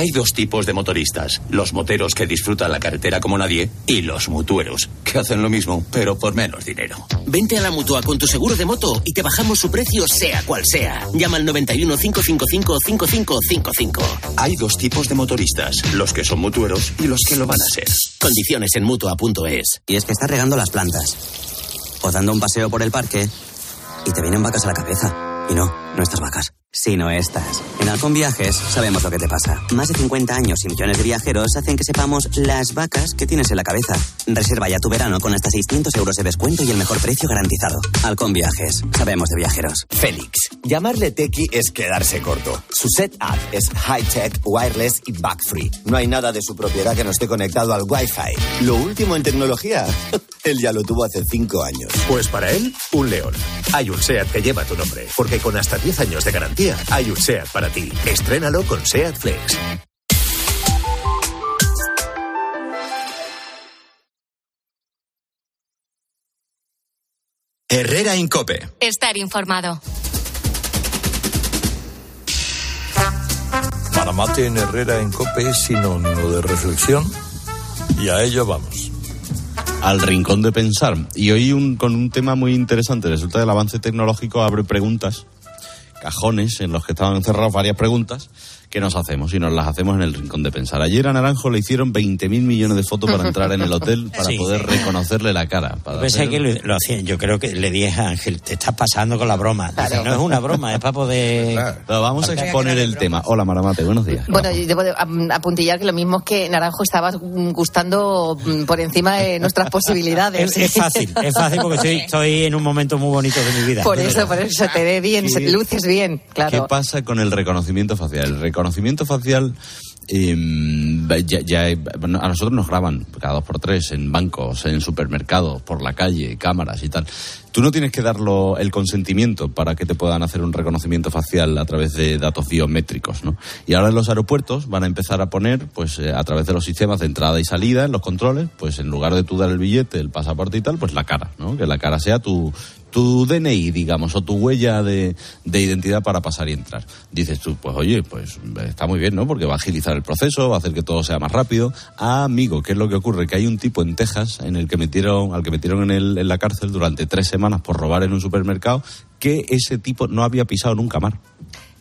Hay dos tipos de motoristas, los moteros que disfrutan la carretera como nadie y los mutueros, que hacen lo mismo, pero por menos dinero. Vente a la mutua con tu seguro de moto y te bajamos su precio sea cual sea. Llama al 91 555 5555. Hay dos tipos de motoristas, los que son mutueros y los que lo van a ser. Condiciones en mutua.es. Y es que estás regando las plantas, o dando un paseo por el parque, y te vienen vacas a la cabeza. Y no, no estas vacas, sino estas. En Halcón Viajes sabemos lo que te pasa. Más de 50 años y millones de viajeros hacen que sepamos las vacas que tienes en la cabeza. Reserva ya tu verano con hasta 600 euros de descuento y el mejor precio garantizado. Halcón Viajes, sabemos de viajeros. Félix. Llamarle tequi es quedarse corto. Su setup es high-tech, wireless y bug-free. No hay nada de su propiedad que no esté conectado al Wi-Fi. Lo último en tecnología, él ya lo tuvo hace 5 años. Pues para él, un león. Hay un SEAT que lleva tu nombre, porque con hasta 10 años de garantía, hay un SEAT para ti. Estrénalo con SEAT Flex. Herrera Incope. Estar informado. Para Mate en Herrera en Cope es sinónimo de reflexión y a ello vamos. Al rincón de pensar. Y hoy un, con un tema muy interesante. Resulta que el avance tecnológico abre preguntas, cajones en los que estaban encerradas varias preguntas que nos hacemos y nos las hacemos en el rincón de pensar. Ayer a Naranjo le hicieron 20.000 millones de fotos para entrar en el hotel para Sí, poder reconocerle la cara. Para Pensé hacer- que lo, lo hacía. Yo creo que le dije a Ángel, te estás pasando con la broma. Dice, no es una broma, es para poder. Pero vamos a exponer el tema. Hola Maramate, buenos días. Bueno, y debo apuntillar que lo mismo es que Naranjo estaba mm, gustando mm, por encima de nuestras posibilidades. Es, es fácil, es fácil porque estoy, estoy en un momento muy bonito de mi vida. Por eso, por eso te ve bien, ¿Qué- luces bien, ¿Qué claro. pasa con el reconocimiento facial? El reconocimiento facial em, ya, a nosotros nos graban cada dos por tres en bancos, en supermercados, por la calle, cámaras y tal. Tú no tienes que darlo el consentimiento para que te puedan hacer un reconocimiento facial a través de datos biométricos, ¿no? Y ahora en los aeropuertos van a empezar a poner, pues eh, a través de los sistemas de entrada y salida, en los controles, pues en lugar de tú dar el billete, el pasaporte y tal, pues la cara, ¿no? Que la cara sea tu, tu DNI, digamos, o tu huella de, de identidad para pasar y entrar. Dices tú, pues oye, pues está muy bien, ¿no? Porque va a agilizar el proceso, va a hacer que todo sea más rápido. Ah, amigo, ¿qué es lo que ocurre? Que hay un tipo en Texas en el que metieron, al que metieron en, el- en la cárcel durante tres semanas por robar en un supermercado, que ese tipo no había pisado nunca mar.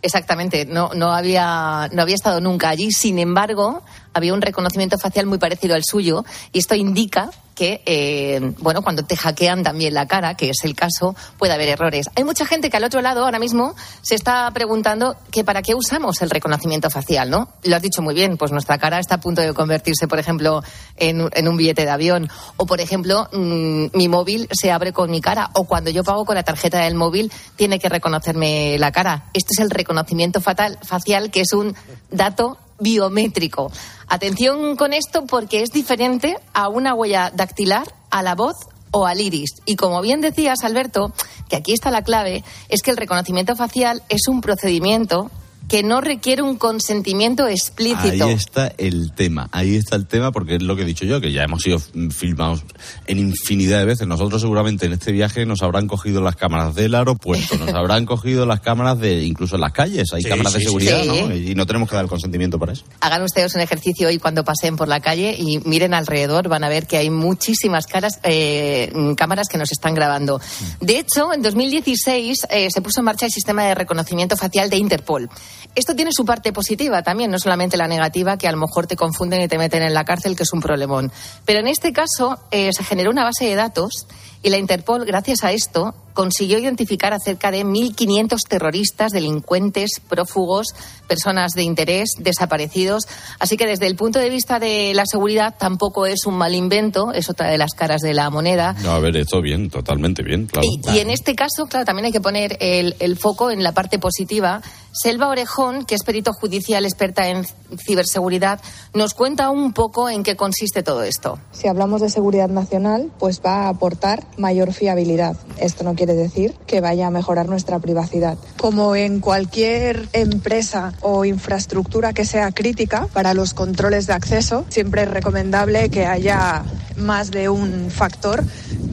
Exactamente, no, no, había, no había estado nunca allí. Sin embargo, había un reconocimiento facial muy parecido al suyo y esto indica que, eh, bueno, cuando te hackean también la cara, que es el caso, puede haber errores. Hay mucha gente que al otro lado ahora mismo se está preguntando que para qué usamos el reconocimiento facial, ¿no? Lo has dicho muy bien, pues nuestra cara está a punto de convertirse, por ejemplo, en, en un billete de avión. O, por ejemplo, mm, mi móvil se abre con mi cara. O cuando yo pago con la tarjeta del móvil, tiene que reconocerme la cara. Esto es el reconocimiento fatal, facial, que es un dato biométrico. Atención con esto porque es diferente a una huella dactilar, a la voz o al iris. Y como bien decías, Alberto, que aquí está la clave, es que el reconocimiento facial es un procedimiento que no requiere un consentimiento explícito. Ahí está el tema, ahí está el tema porque es lo que he dicho yo, que ya hemos sido filmados en infinidad de veces. Nosotros seguramente en este viaje nos habrán cogido las cámaras del aeropuerto, nos habrán cogido las cámaras de incluso en las calles, hay Sí, cámaras de seguridad, sí. ¿no? Y no tenemos que dar el consentimiento para eso. Hagan ustedes un ejercicio hoy cuando pasen por la calle y miren alrededor, van a ver que hay muchísimas caras, eh, cámaras que nos están grabando. De hecho, en 2016 eh, se puso en marcha el sistema de reconocimiento facial de Interpol. Esto tiene su parte positiva también, no solamente la negativa, que a lo mejor te confunden y te meten en la cárcel, que es un problemón. Pero en este caso eh, se generó una base de datos y la Interpol, gracias a esto, consiguió identificar a cerca de 1.500 terroristas, delincuentes, prófugos, personas de interés, desaparecidos. Así que desde el punto de vista de la seguridad tampoco es un mal invento, es otra de las caras de la moneda. No, a ver, esto bien, totalmente bien, claro. Y en este caso, claro, también hay que poner el, el foco en la parte positiva. Selva Orejón, que es perito judicial experta en ciberseguridad, nos cuenta un poco en qué consiste todo esto. Si hablamos de seguridad nacional, pues va a aportar mayor fiabilidad. Esto no quiere decir que vaya a mejorar nuestra privacidad. Como en cualquier empresa o infraestructura que sea crítica para los controles de acceso, siempre es recomendable que haya más de un factor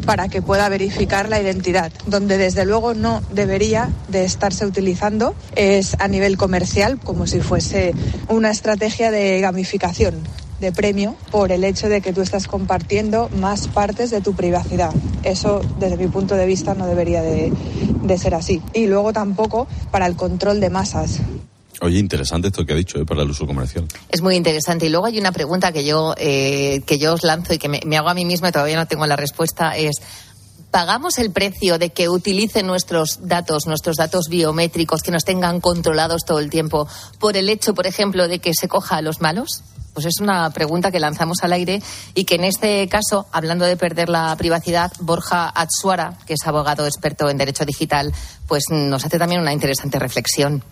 para que pueda verificar la identidad. Donde desde luego no debería de estarse utilizando es a nivel comercial, como si fuese una estrategia de gamificación de premio por el hecho de que tú estás compartiendo más partes de tu privacidad. Eso, desde mi punto de vista, no debería de, ser así. Y luego tampoco para el control de masas. Oye, interesante esto que ha dicho, ¿eh? para el uso comercial. Es muy interesante. Y luego hay una pregunta que yo, eh, que yo os lanzo y que me, hago a mí misma y todavía no tengo la respuesta. Es, ¿pagamos el precio de que utilicen nuestros datos, nuestros datos biométricos, que nos tengan controlados todo el tiempo, por el hecho, por ejemplo, de que se coja a los malos? Pues es una pregunta que lanzamos al aire y que en este caso, hablando de perder la privacidad, Borja Atsuara, que es abogado experto en derecho digital, pues nos hace también una interesante reflexión.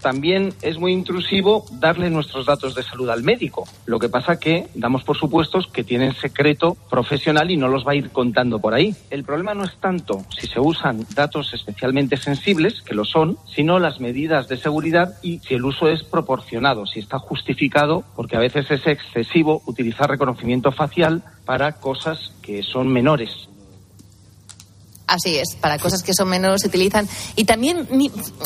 También es muy intrusivo darle nuestros datos de salud al médico. Lo que pasa que damos por supuestos que tienen secreto profesional y no los va a ir contando por ahí. El problema no es tanto si se usan datos especialmente sensibles, que lo son, sino las medidas de seguridad y si el uso es proporcionado, si está justificado, porque a veces es excesivo utilizar reconocimiento facial para cosas que son menores. Así es, para cosas que son menores se utilizan. Y también,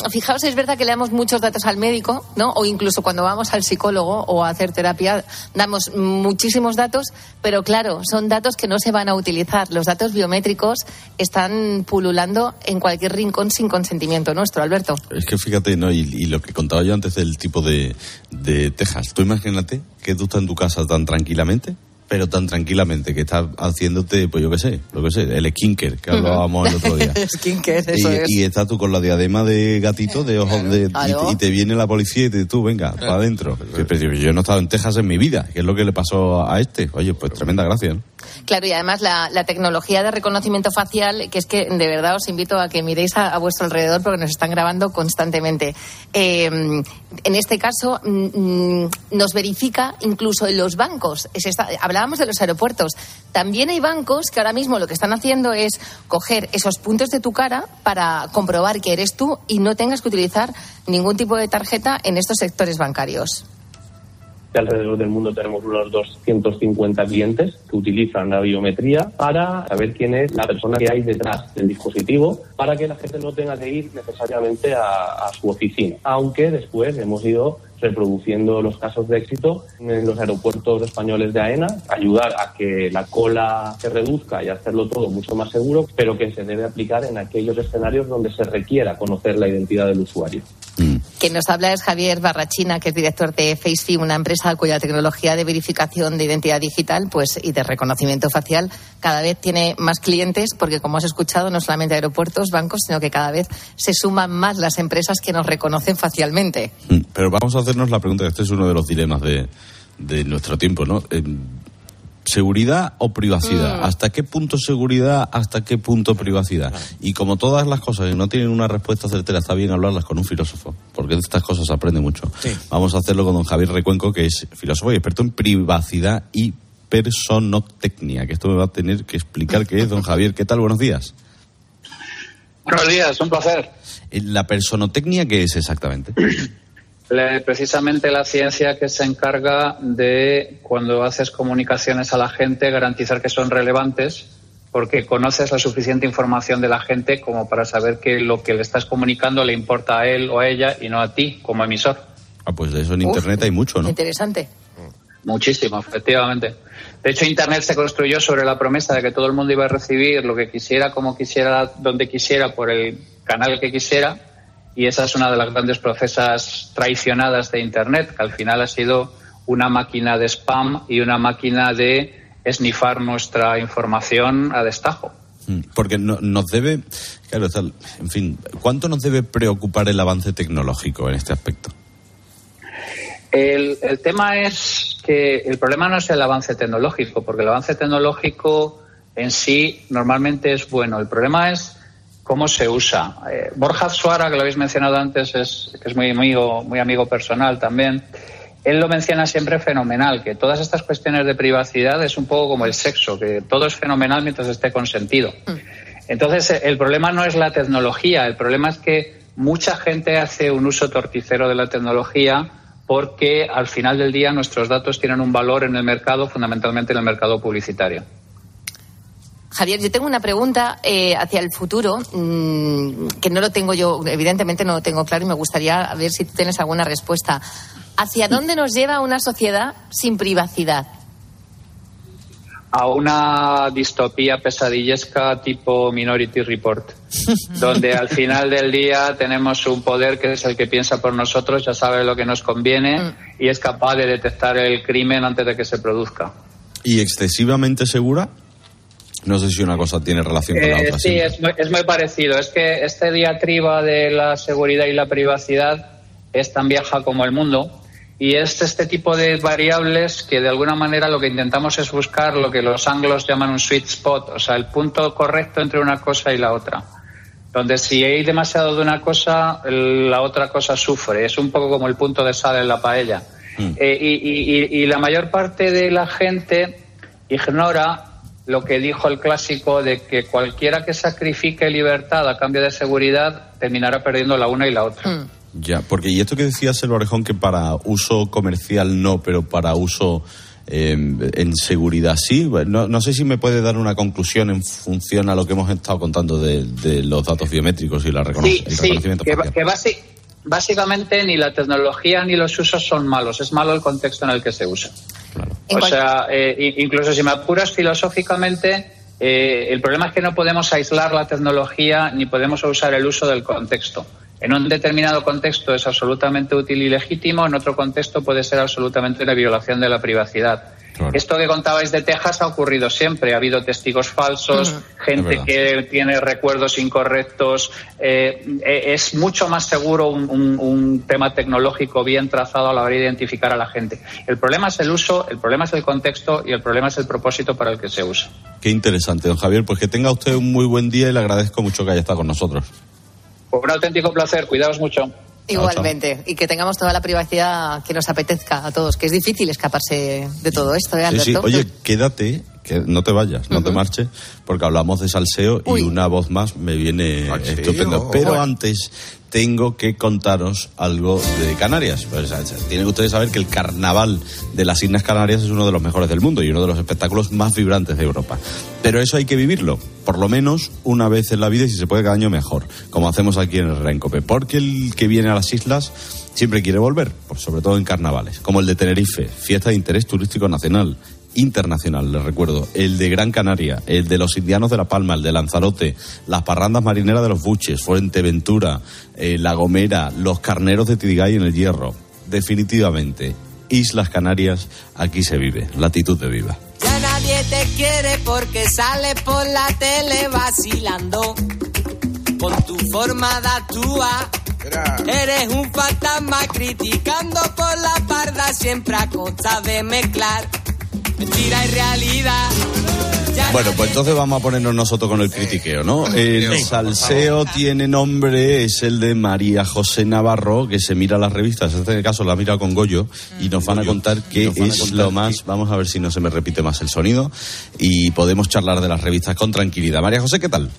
fijaos, es verdad que le damos muchos datos al médico, ¿no? O incluso cuando vamos al psicólogo o a hacer terapia, damos muchísimos datos, pero claro, son datos que no se van a utilizar. Los datos biométricos están pululando en cualquier rincón sin consentimiento nuestro, Alberto. Es que fíjate, ¿no? Y, y lo que contaba yo antes del tipo de, de Texas. Tú imagínate que tú estás en tu casa tan tranquilamente, pero tan tranquilamente que estás haciéndote, pues yo qué sé, lo que sé, el skinker que hablábamos el otro día. Skincare, eso y, es. y estás tú con la diadema de gatito, de ojos de. y- te viene la policía y te tú, venga, para adentro. Que, pero yo no he estado en Texas en mi vida. ¿Qué es lo que le pasó a este? Oye, pues tremenda gracia, ¿no? Claro, y además la, tecnología de reconocimiento facial, que es que de verdad os invito a que miréis a, vuestro alrededor porque nos están grabando constantemente. Eh, en este caso, mm, mm, nos verifica incluso en los bancos. Hablábamos de los aeropuertos. También hay bancos que ahora mismo lo que están haciendo es coger esos puntos de tu cara para comprobar que eres tú y no tengas que utilizar ningún tipo de tarjeta en estos sectores bancarios. Que alrededor del mundo tenemos unos 250 clientes que utilizan la biometría para saber quién es la persona que hay detrás del dispositivo, para que la gente no tenga que ir necesariamente a, a su oficina. Aunque después hemos ido reproduciendo los casos de éxito en los aeropuertos españoles de AENA, ayudar a que la cola se reduzca y hacerlo todo mucho más seguro, pero que se debe aplicar en aquellos escenarios donde se requiera conocer la identidad del usuario. Que nos habla es Javier Barrachina, que es director de FaceFi, una empresa cuya tecnología de verificación de identidad digital pues, y de reconocimiento facial cada vez tiene más clientes, porque como has escuchado, no solamente aeropuertos, bancos, sino que cada vez se suman más las empresas que nos reconocen facialmente. Mm, Pero vamos a hacernos la pregunta, este es uno de los dilemas de, de nuestro tiempo, ¿no? Eh, ¿Seguridad o privacidad? Mm. ¿Hasta qué punto seguridad? ¿Hasta qué punto privacidad? Y como todas las cosas que no tienen una respuesta certera, está bien hablarlas con un filósofo, porque de estas cosas se aprende mucho. Vamos a hacerlo con don Javier Recuenco, que es filósofo y experto en privacidad y personotecnia, que esto me va a tener que explicar qué es, don Javier. ¿Qué tal? Buenos días. Buenos días, un placer. Eh, ¿La personotecnia qué es exactamente? Le- precisamente la ciencia que se encarga de, cuando haces comunicaciones a la gente, garantizar que son relevantes, porque conoces la suficiente información de la gente como para saber que lo que le estás comunicando le importa a él o a ella y no a ti como emisor. Ah, pues de eso en Uf. Internet hay mucho, ¿no? Interesante. Muchísimo, efectivamente. De hecho, Internet se construyó sobre la promesa de que todo el mundo iba a recibir lo que quisiera, como quisiera, donde quisiera, por el canal que quisiera. Y esa es una de las grandes procesas traicionadas de Internet, que al final ha sido una máquina de spam y una máquina de esnifar nuestra información a destajo. Mm, Porque no- nos debe, claro, tal, en fin, ¿cuánto nos debe preocupar el avance tecnológico en este aspecto? El, el tema es que el problema no es el avance tecnológico, porque el avance tecnológico en sí normalmente es bueno. El problema es cómo se usa. Eh, Borja Suara, que lo habéis mencionado antes, es, que es muy amigo, muy amigo personal también. Él lo menciona siempre fenomenal, que todas estas cuestiones de privacidad es un poco como el sexo, que todo es fenomenal mientras esté consentido. Entonces, eh, el problema no es la tecnología, el problema es que mucha gente hace un uso torticero de la tecnología porque al final del día nuestros datos tienen un valor en el mercado, fundamentalmente en el mercado publicitario. Javier, yo tengo una pregunta eh, hacia el futuro, mm, que no lo tengo yo, evidentemente no lo tengo claro y me gustaría ver si tú tienes alguna respuesta. ¿Hacia dónde nos lleva una sociedad sin privacidad? A una distopía pesadillesca tipo Minority Report, donde al final del día tenemos un poder que es el que piensa por nosotros, ya sabe lo que nos conviene y es capaz de detectar el crimen antes de que se produzca. ¿Y excesivamente segura? No sé si una cosa tiene relación con la Eh, otra. sí, es muy, es muy parecido. Es que este diatriba de la seguridad y la privacidad es tan vieja como el mundo y es este tipo de variables que de alguna manera lo que intentamos es buscar lo que los anglos llaman un sweet spot, o sea, el punto correcto entre una cosa y la otra. Donde si hay demasiado de una cosa, la otra cosa sufre. Es un poco como el punto de sal en la paella. Eh, y, y- y- y la mayor parte de la gente ignora lo que dijo el clásico de que cualquiera que sacrifique libertad a cambio de seguridad terminará perdiendo la una y la otra. Ya, porque y esto que decías, el orejón, que para uso comercial no, pero para uso eh, en seguridad sí. No, no sé si me puede dar una conclusión en función a lo que hemos estado contando de, de los datos biométricos y la recono- Sí, el sí, reconocimiento que, facial. que basi- básicamente ni la tecnología ni los usos son malos, es malo el contexto en el que se usa. O sea, eh, incluso si me apuras filosóficamente, eh, el problema es que no podemos aislar la tecnología ni podemos usar el uso del contexto. En un determinado contexto es absolutamente útil y legítimo, en otro contexto puede ser absolutamente una violación de la privacidad. Esto que contabais de Texas ha ocurrido siempre. Ha habido testigos falsos, gente que tiene recuerdos incorrectos. Eh, eh, es mucho más seguro un, un- un tema tecnológico bien trazado a la hora de identificar a la gente. El problema es el uso, el problema es el contexto y el problema es el propósito para el que se usa. Qué interesante, don Javier. Pues que tenga usted un muy buen día y le agradezco mucho que haya estado con nosotros. Un auténtico placer. Cuidaos mucho. Igualmente, y que tengamos toda la privacidad que nos apetezca a todos, que es difícil escaparse de todo esto, ¿eh, Sí, sí. Alberto? Oye, quédate, que no te vayas, no te marches, porque hablamos de salseo y una voz más me viene estupendo. Pero antes tengo que contaros algo de Canarias. Pues, tienen ustedes saber que el carnaval de las Islas Canarias es uno de los mejores del mundo y uno de los espectáculos más vibrantes de Europa. Pero eso hay que vivirlo, por lo menos una vez en la vida y si se puede cada año mejor, como hacemos aquí en el Rencope. Porque el que viene a las islas siempre quiere volver, pues sobre todo en carnavales, como el de Tenerife, fiesta de interés turístico nacional. Internacional, les recuerdo. El de Gran Canaria, el de los indianos de La Palma, el de Lanzarote, las parrandas marineras de los Buches, Fuerteventura, eh, La Gomera, los carneros de Tidigay en el Hierro. Definitivamente, Islas Canarias, aquí se vive, latitud de viva. Ya nadie te quiere porque sales por la tele vacilando. Con tu forma de actuar. Eres un fantasma criticando por la parda siempre a costa de mezclar mentira y realidad. Bueno, pues entonces vamos a ponernos nosotros con el critiqueo, ¿no? El salseo tiene nombre, es el de María José Navarro, que se mira las revistas, en este caso la mira con Goyo, y nos van a contar qué es contar lo más, vamos a ver si no se me repite más el sonido, y podemos charlar de las revistas con tranquilidad. María José, ¿qué tal?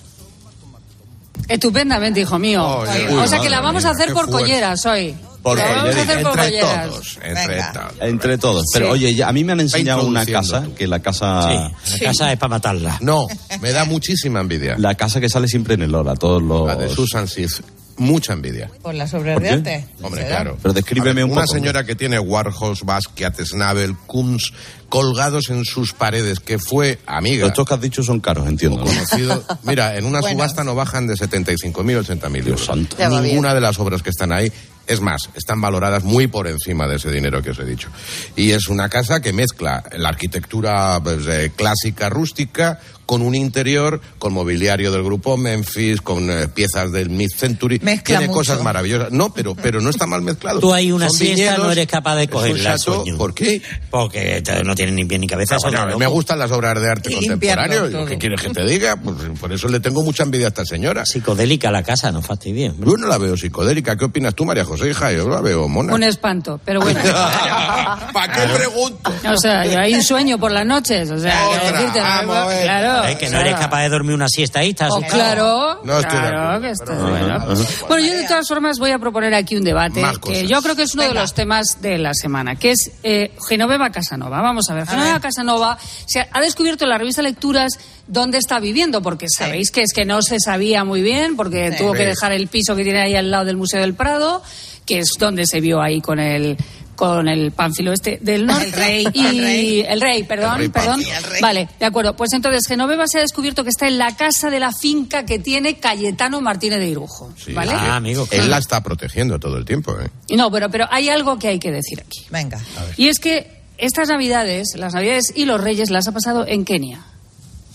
Estupendamente, hijo mío. O sea que la vamos a hacer por fuerte. colleras hoy. Por la vamos a colleras. hacer por Entre todos, Entre todos. Pero Sí. oye, ya- a mí me han enseñado una introduciendo casa, que la casa... Sí, la casa es para matarla. No, me da muchísima envidia. La casa que sale siempre en el hora, todos los... La de Susan Sith. Mucha envidia. Por las obras ¿Por de qué? arte. Hombre, claro. Pero descríbeme A ver, un Una poco. señora que tiene Warhols, Basquiat, Schnabel, Kunz colgados en sus paredes, que fue amiga. Estos que has dicho son caros, entiendo. ¿no? conocido. Mira, en una Bueno. subasta no bajan de 75.000, 80.000 euros. Ya va Ninguna de las obras que están ahí. Es más, están valoradas muy por encima de ese dinero que os he dicho. Y es una casa que mezcla la arquitectura pues, eh, clásica, rústica, con un interior, con mobiliario del grupo Memphis, con eh, piezas del mid-century. Mezcla Tiene mucho. cosas maravillosas. No, pero, pero no está mal mezclado. Tú hay una Son siesta, viñedos, no eres capaz de cogerla. ¿Por qué? Porque no tiene ni pie ni cabeza. Ah, bueno, no, me gustan las obras de arte contemporáneo. ¿Qué todo. quieres que te diga? Pues, por eso le tengo mucha envidia a esta señora. Psicodélica la casa, no fastidies. Yo no la veo psicodélica. ¿Qué opinas tú, María José? Hija, yo la veo mona. Un espanto, pero bueno. ¿Para qué pregunto? O sea, yo hay un sueño por las noches, o sea, que decirte, no, claro. Es que no eres capaz de dormir una siesta ahí, estás Oh, claro, No estoy de claro que estoy, bueno. Bueno, yo de todas formas voy a proponer aquí un debate que yo creo que es uno de los temas de la semana, que es eh, Genoveva Casanova. Vamos a ver, Genoveva Casanova se ha, descubierto en la revista Lecturas dónde está viviendo, porque sabéis que es que no se sabía muy bien, porque Sí. tuvo que dejar el piso que tiene ahí al lado del Museo del Prado, que es donde se vio ahí con el con el pánfilo este del norte El rey, y el rey. el rey, perdón, El rey perdón. El rey. Vale, de acuerdo. Pues entonces Genoveva se ha descubierto que está en la casa de la finca que tiene Cayetano Martínez de Irujo, ¿vale? Ah, amigo. Él la está protegiendo todo el tiempo, ¿eh? No, pero pero hay algo que hay que decir aquí. Venga. Y es que estas Navidades, las Navidades y los Reyes las ha pasado en Kenia.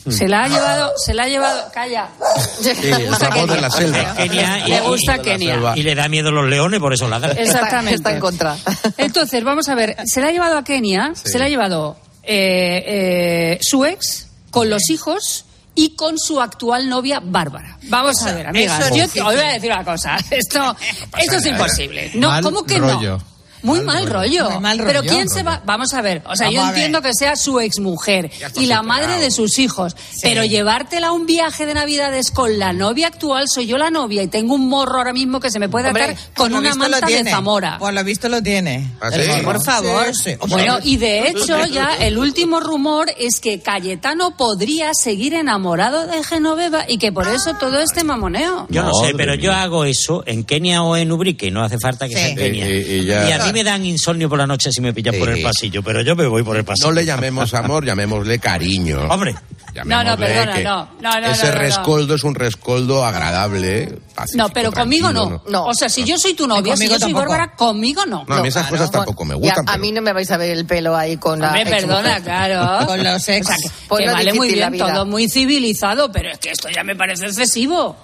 Se la ha llevado, se la ha llevado, calla. Gusta Ramón de Kenia. la selva. Kenia y- Le gusta y- Kenia. Y le da miedo los leones, por eso ladra. Exactamente. Está en contra. Entonces, vamos a ver, se la ha llevado a Kenia, se la ha llevado eh, eh, su ex con los hijos y con su actual novia Bárbara. Vamos a ver, amigas. Yo os voy a decir una cosa. Esto, esto es nada. imposible. No, Mal ¿cómo que rollo. no? Muy mal, rollo. Muy mal Pero rollo. ¿quién se va? Vamos a ver. O sea, Vamos yo entiendo que sea su exmujer y la madre de sus hijos. Pero llevártela a un viaje de Navidades con la novia actual, soy yo la novia y tengo un morro ahora mismo que se me puede Hombre, atar con una manta de. Zamora. Por lo visto lo tiene. ¿Ah, sí? Por favor. Sí, sí. Bueno, y de hecho ya el último rumor es que Cayetano podría seguir enamorado de Genoveva y que por eso todo este mamoneo. Yo no sé, pero yo hago eso en Kenia o en Ubrique, no hace falta que Sí. sea en Kenia. Y- y- y ya- mí me dan insomnio por la noche si me pillan por el pasillo, pero yo me voy por el pasillo. No le llamemos amor, llamémosle cariño. Hombre, No, no, Llamémosle perdona, que no. No, no, Ese no, no, no. rescoldo es un rescoldo agradable, pacífico, No, pero conmigo no. tranquilo, O sea, si yo soy tu novia, si yo soy tampoco. Bárbara, conmigo no. No, a mí esas claro. cosas tampoco me a, gustan. a pero- mí no me vais a ver el pelo ahí con la. Hombre, exmujer. perdona, claro. Con los ex. O sea, que, Pues que no vale muy bien, todo muy civilizado, pero es que esto ya me parece excesivo.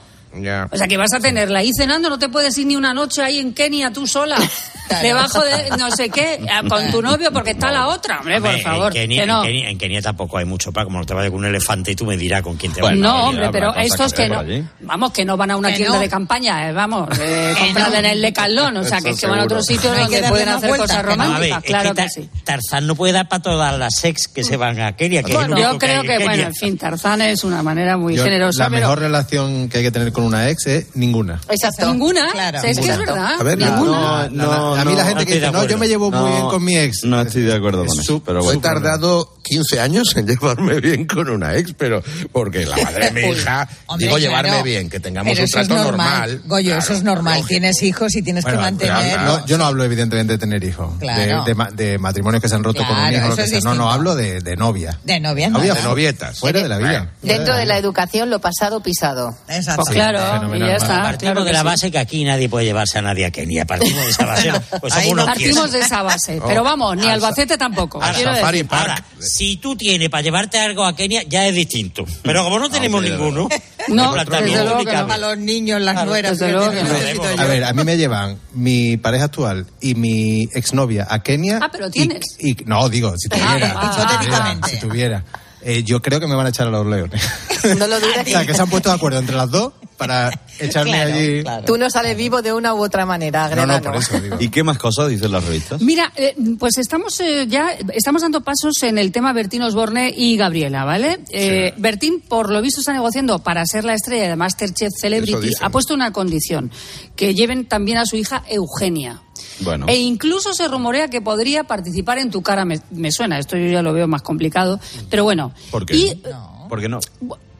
Ya. O sea, que vas a tenerla ahí cenando, no te puedes ir ni una noche ahí en Kenia tú sola, debajo de no sé qué, a- con tu novio porque está la otra, hombre, por favor. En Kenia, que no. en, Kenia, en Kenia tampoco hay mucho para como no te vayas con un elefante y tú me dirás con quién te vas. Bueno, no, hombre, pero estos que que no, allí. vamos, que no van a una Que tienda no. de campaña, eh, vamos, eh, comprarla en el Decathlon, o sea, que, que van a seguro. otros sitios Hay que donde pueden hacer vuelta, cosas ver, románticas, es claro que sí. Tarzán no puede dar para todas las ex que se van a Kenia. Que Bueno, yo creo hay que, en bueno, en fin, Tarzán es una manera muy generosa, la mejor relación que hay que tener con una ex es ninguna. Exacto. ninguna, Claro. o sea, es que es verdad, A ver, ninguna. La- la- a mí la gente no que dice, no, yo me llevo muy No, bien con mi ex. No estoy de acuerdo con eso, pero He bueno. tardado 15 años en llevarme bien con una ex, pero porque la madre de mi hija, Hombre, digo llevarme claro. bien, que tengamos Pero un trato normal. normal. Goyo, eso es normal. Tienes hijos y tienes Bueno, que mantener. no, yo no hablo evidentemente de tener hijos, Claro. de, de ma- de matrimonios que se han roto con un hijo, lo que sea. No, no, hablo de, de novia. De novia, de novietas. Fuera de la vida. Dentro de la educación, lo pasado pisado. Exacto. Pues claro, y ya está. Partimos claro de la base que aquí nadie puede llevarse a nadie a Kenia. Partimos de esa base. Pues somos ahí unos Partimos de esa base. Pero vamos, ni Al Albacete tampoco. Quiero decir. Park. Si tú tienes para llevarte algo a Kenia, ya es distinto. Pero como no tenemos ninguno, No, desde luego ni que cabe. A los niños, las nueras. desde que luego tienen, que no. A ver, a mí me llevan mi pareja actual y mi exnovia a Kenia. Ah, pero tienes. Y, no, digo, si tuviera. ah, si tuviera, si tuviera. Eh, yo creo que me van a echar a los leones. No lo dudes. o sea, que se han puesto de acuerdo entre las dos para echarme Claro, allí. claro. Tú no sales vivo de una u otra manera, No, no, por eso digo. ¿Y qué más cosas dicen las revistas? Mira, eh, pues estamos eh, ya estamos dando pasos en el tema Bertín Osborne y Gabriela, ¿vale? Eh, Bertín, por lo visto, está negociando para ser la estrella de Masterchef Celebrity. Ha puesto una condición, que lleven también a su hija Eugenia. Bueno. E incluso se rumorea que podría participar en Tu cara me, me suena. Esto yo ya lo veo más complicado. Pero bueno. ¿Por qué? Y, ¿Por qué no?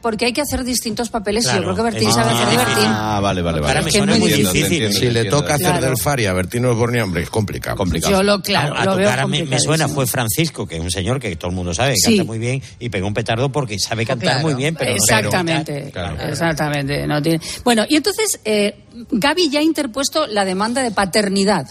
Porque hay que hacer distintos papeles y yo creo que Bertín sabe hacer de. Bertín. Ah, vale, vale, vale. Ahora me Es muy Entiendo, difícil. entiendo, Si le toca hacer Claro. del Fari a Bertino Osborne, hombre, es complicado. Complicado. Yo lo, claro, a, a lo tu veo cara me, suena fue Francisco, que es un señor que todo el mundo sabe que Sí. canta muy bien y pegó un petardo porque sabe cantar Claro. muy bien, pero no Exactamente. Claro. exactamente. No tiene... Bueno, y entonces eh, Gaby ya ha interpuesto la demanda de paternidad.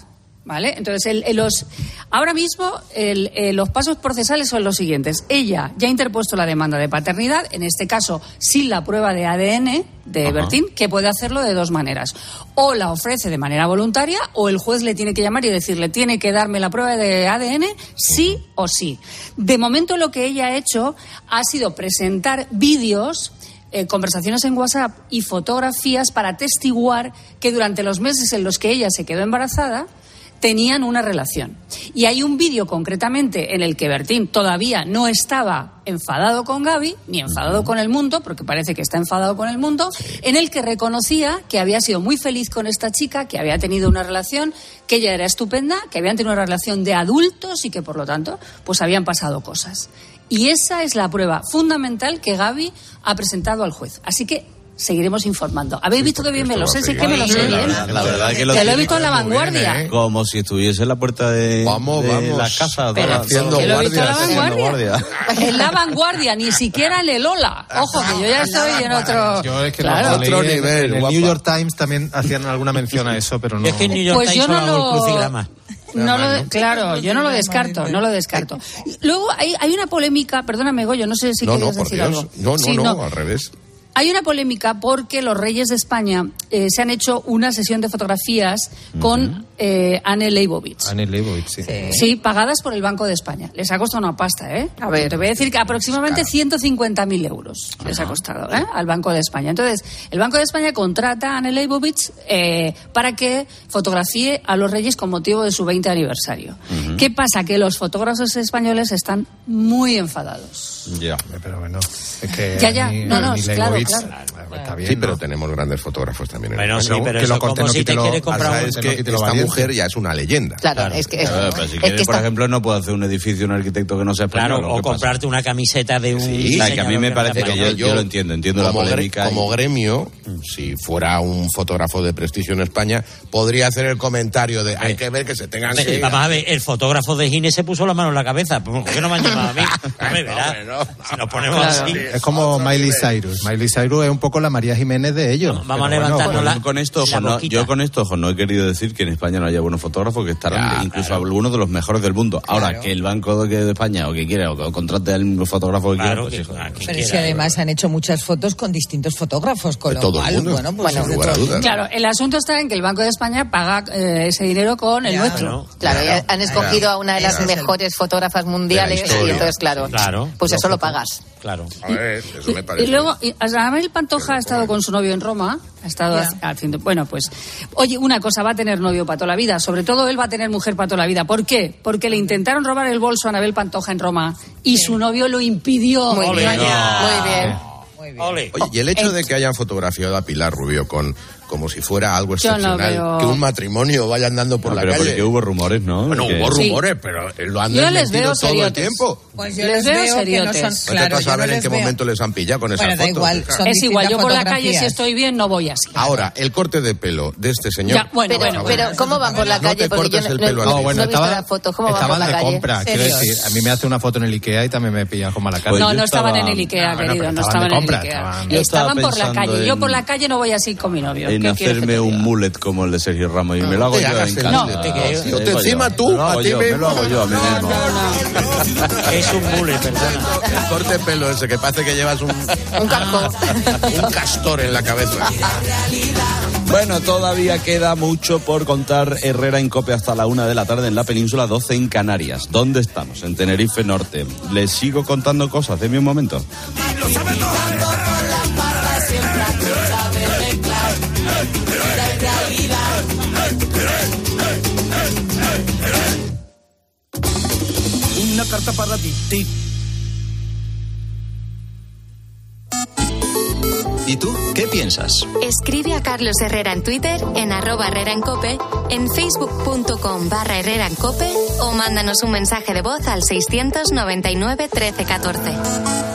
¿Vale? Entonces, el- el- los, ahora mismo el- eh, los pasos procesales son los siguientes. Ella ya ha interpuesto la demanda de paternidad, en este caso sin la prueba de ADN de Ajá. Bertín, que puede hacerlo de dos maneras. O la ofrece de manera voluntaria, o el juez le tiene que llamar y decirle, tiene que darme la prueba de ADN, sí o sí. De momento lo que ella ha hecho ha sido presentar vídeos eh, conversaciones en WhatsApp y fotografías para atestiguar que durante los meses en los que ella se quedó embarazada tenían una relación. Y hay un vídeo concretamente en el que Bertín todavía no estaba enfadado con Gaby, ni enfadado con el mundo, porque parece que está enfadado con el mundo, en el que reconocía que había sido muy feliz con esta chica, que había tenido una relación, que ella era estupenda, que habían tenido una relación de adultos y que por lo tanto pues habían pasado cosas. Y esa es la prueba fundamental que Gaby ha presentado al juez. Así que seguiremos informando. ¿Habéis visto que bien me lo sé? Sí que me lo sé La bien. verdad- la verdad es que lo he visto en la bien, vanguardia. ¿eh? Como si estuviese en la puerta de, Vamos, de vamos. las casas. Pero haciendo que lo he visto en la vanguardia. En la vanguardia, ni siquiera en el Ola. Ojo, que yo ya estoy en otro. Yo es que Claro. Otro en- nivel, en el. New York Times también hacían alguna mención a eso, pero no. Es que en New York Pues Times yo no lo. crucigrama. No lo, claro, yo no lo descarto, no lo descarto. Luego hay, hay una polémica, perdóname Goyo, no sé si No, no, querías por decir Dios. algo. No, no, Sí, no, al revés. Hay una polémica porque los reyes de España eh, se han hecho una sesión de fotografías con eh, Anne Leibovitz. Annie Leibovitz, sí. Sí, pagadas por el Banco de España. Les ha costado una pasta, ¿eh? A ver. Te voy a decir que aproximadamente 150.000 euros les ha costado, ¿eh? Al Banco de España. Entonces, el Banco de España contrata a Anne Leibovitz eh, para que fotografíe a los reyes con motivo de su 20 aniversario. ¿Qué pasa? Que los fotógrafos españoles están muy enfadados. Ya. Pero bueno, es que. Ya, ya. No, no, claro, Leibovitz, claro. Está bien. Sí, ¿no? pero tenemos grandes fotógrafos también. en Bueno, España. sí, pero que lo eso corte, como no si te lo- quiere comprar un... es no que lo esta valiente. mujer ya es una leyenda. Claro, es que. A ver, pues si es quieres, que por está- ejemplo, no puedo hacer un edificio, un arquitecto que no sea español. Claro, o comprarte una camiseta de un... Sí, O sea, que a mí me parece que la yo, yo lo entiendo, entiendo la como, gre- polémica. como gremio, si fuera un fotógrafo de prestigio en España, podría hacer el comentario de hay que ver que se tengan que... Vamos a ver, el fotógrafo de Gine se puso la mano en la cabeza. ¿Por qué no me han llamado a mí? Hombre, verá, hombre, no, si nos ponemos Claro. así... Es como Miley Cyrus. Miley Cyrus es un poco la María Jiménez de ellos. Vamos a bueno, levantarnos Bueno, la- con esto, la ojo, no- boquita. yo con esto, ojo, no he querido decir que en España no haya buenos fotógrafos, que estarán Ya, incluso algunos de los mejores del mundo. Ahora, que el Banco de, España o que quiera, o que contrate al fotógrafo que Claro, quiera, que, pues a quien Pero quiera. si además han hecho muchas fotos con distintos fotógrafos, con De lo todo el cual, mundo, bueno, pues sin de lugar a todo. dudas. Claro, el asunto está en que el Banco de España paga eh, ese dinero con el Ya. nuestro. Claro, y han escogido a una de las mejores fotógrafas mundiales y entonces, claro, Claro. pues eso lo pagas. Claro. A ver, eso me parece. Y luego, Anabel Pantoja ha estado con su novio en Roma, ha estado haciendo... Bueno, pues, oye, una cosa, va a tener novio para toda la vida, sobre todo él va a tener mujer para toda la vida. ¿Por qué? Porque le intentaron robar el bolso a Anabel Pantoja en Roma y su novio lo impidió. Muy bien, no. muy bien. Muy bien. Oye, y el hecho de que hayan fotografiado a Pilar Rubio con como si fuera algo no excepcional. veo- Que un matrimonio vaya andando por No, la pero calle. porque hubo rumores, ¿no? Bueno, hubo Sí. rumores, pero eh, lo han Yo les desmentido veo todo el seriotes. tiempo. Pues yo Les les, veo veo que no seriotes. son. Claro, tú a yo no saber en qué veo. momento les han pillado con esa Bueno, da foto. igual, son Es igual, yo por la calle si estoy bien no voy así. Ahora, el corte de pelo de este señor. Ya, bueno, pero, bueno, pero. ¿cómo van por la No calle? te Porque yo cortes el no, pelo no- no bueno, estaba- la foto. ¿Cómo van por estaban la de calle? compra. Quiero decir, a mí me hace una foto en el Ikea y también me pillan con mala cara. Pues no, yo no estaban estaba- en el Ikea, querido, pero no estaban en el Ikea. estaban- por la calle. Yo por la calle no voy así con mi novio. En ¿Qué quieres que hacerme un mullet como el de Sergio Ramos y me lo hago yo en casa. mullet, yo te digo encima yo. tú, Me lo a hago ti yo, me mismo. lo hago yo a mí No, mismo. Es un mule, perdona. El corte de pelo ese que parece que llevas un, Un casco. un castor en la cabeza. Bueno, todavía queda mucho por contar Herrera en Cope hasta la una de la tarde en la península, 12 en Canarias. ¿Dónde estamos? En Tenerife Norte. ¿Les sigo contando cosas? Deme un momento. Una carta para ti. ti. ¿Y tú qué piensas? Escribe a Carlos Herrera en Twitter, en arroba Herrera en Cope, en facebook.com barra Herrera en Cope o mándanos un mensaje de voz al 699 1314.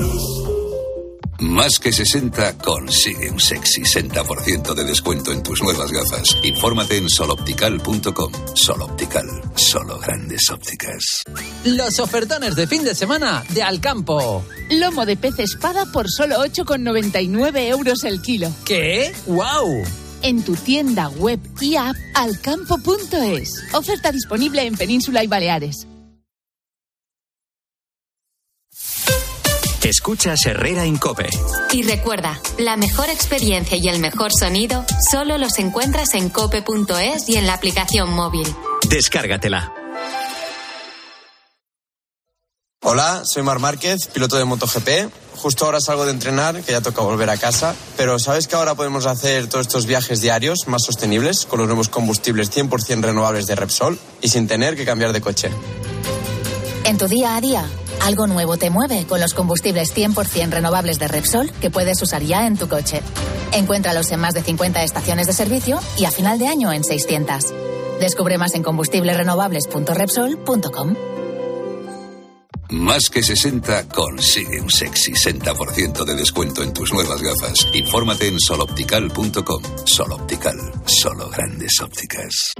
Más que 60 consigue un sexy 60% de descuento en tus nuevas gafas. Infórmate en soloptical.com. Soloptical, solo grandes ópticas. Los ofertones de fin de semana de Alcampo. Lomo de pez espada por solo 8,99 euros el kilo. ¿Qué? ¡Wow! En tu tienda web y app alcampo.es. Oferta disponible en Península y Baleares. Escuchas Herrera en Cope. Y recuerda, la mejor experiencia y el mejor sonido solo los encuentras en cope.es y en la aplicación móvil. Descárgatela. Hola, soy Mar Márquez, piloto de MotoGP. Justo ahora salgo de entrenar, que ya toca volver a casa. Pero ¿sabes que ahora podemos hacer todos estos viajes diarios más sostenibles con los nuevos combustibles 100% renovables de Repsol y sin tener que cambiar de coche? En tu día a día, algo nuevo te mueve con los combustibles 100% renovables de Repsol que puedes usar ya en tu coche. Encuéntralos en más de 50 estaciones de servicio y a final de año en 600. Descubre más en combustiblesrenovables.repsol.com. Más que 60 consigue un sexy 60% de descuento en tus nuevas gafas. Infórmate en soloptical.com. Soloptical, solo grandes ópticas.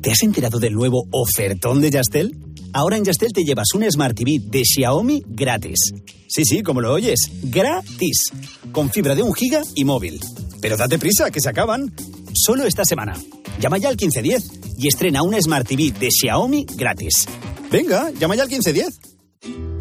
¿Te has enterado del nuevo ofertón de Yastel? Ahora en Yastel te llevas un Smart TV de Xiaomi gratis. Sí, sí, como lo oyes, gratis. Con fibra de un giga y móvil. Pero date prisa, que se acaban. Solo esta semana. Llama ya al 1510 y estrena un Smart TV de Xiaomi gratis. Venga, llama ya al 1510.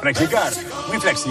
Practicar. Muy flexi.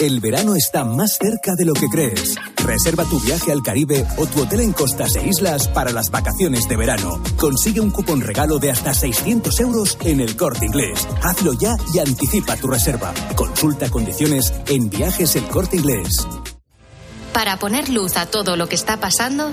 El verano está más cerca de lo que crees. Reserva tu viaje al Caribe o tu hotel en costas e islas para las vacaciones de verano. Consigue un cupón regalo de hasta 600 euros en el corte inglés. Hazlo ya y anticipa tu reserva. Consulta condiciones en viajes el corte inglés. Para poner luz a todo lo que está pasando,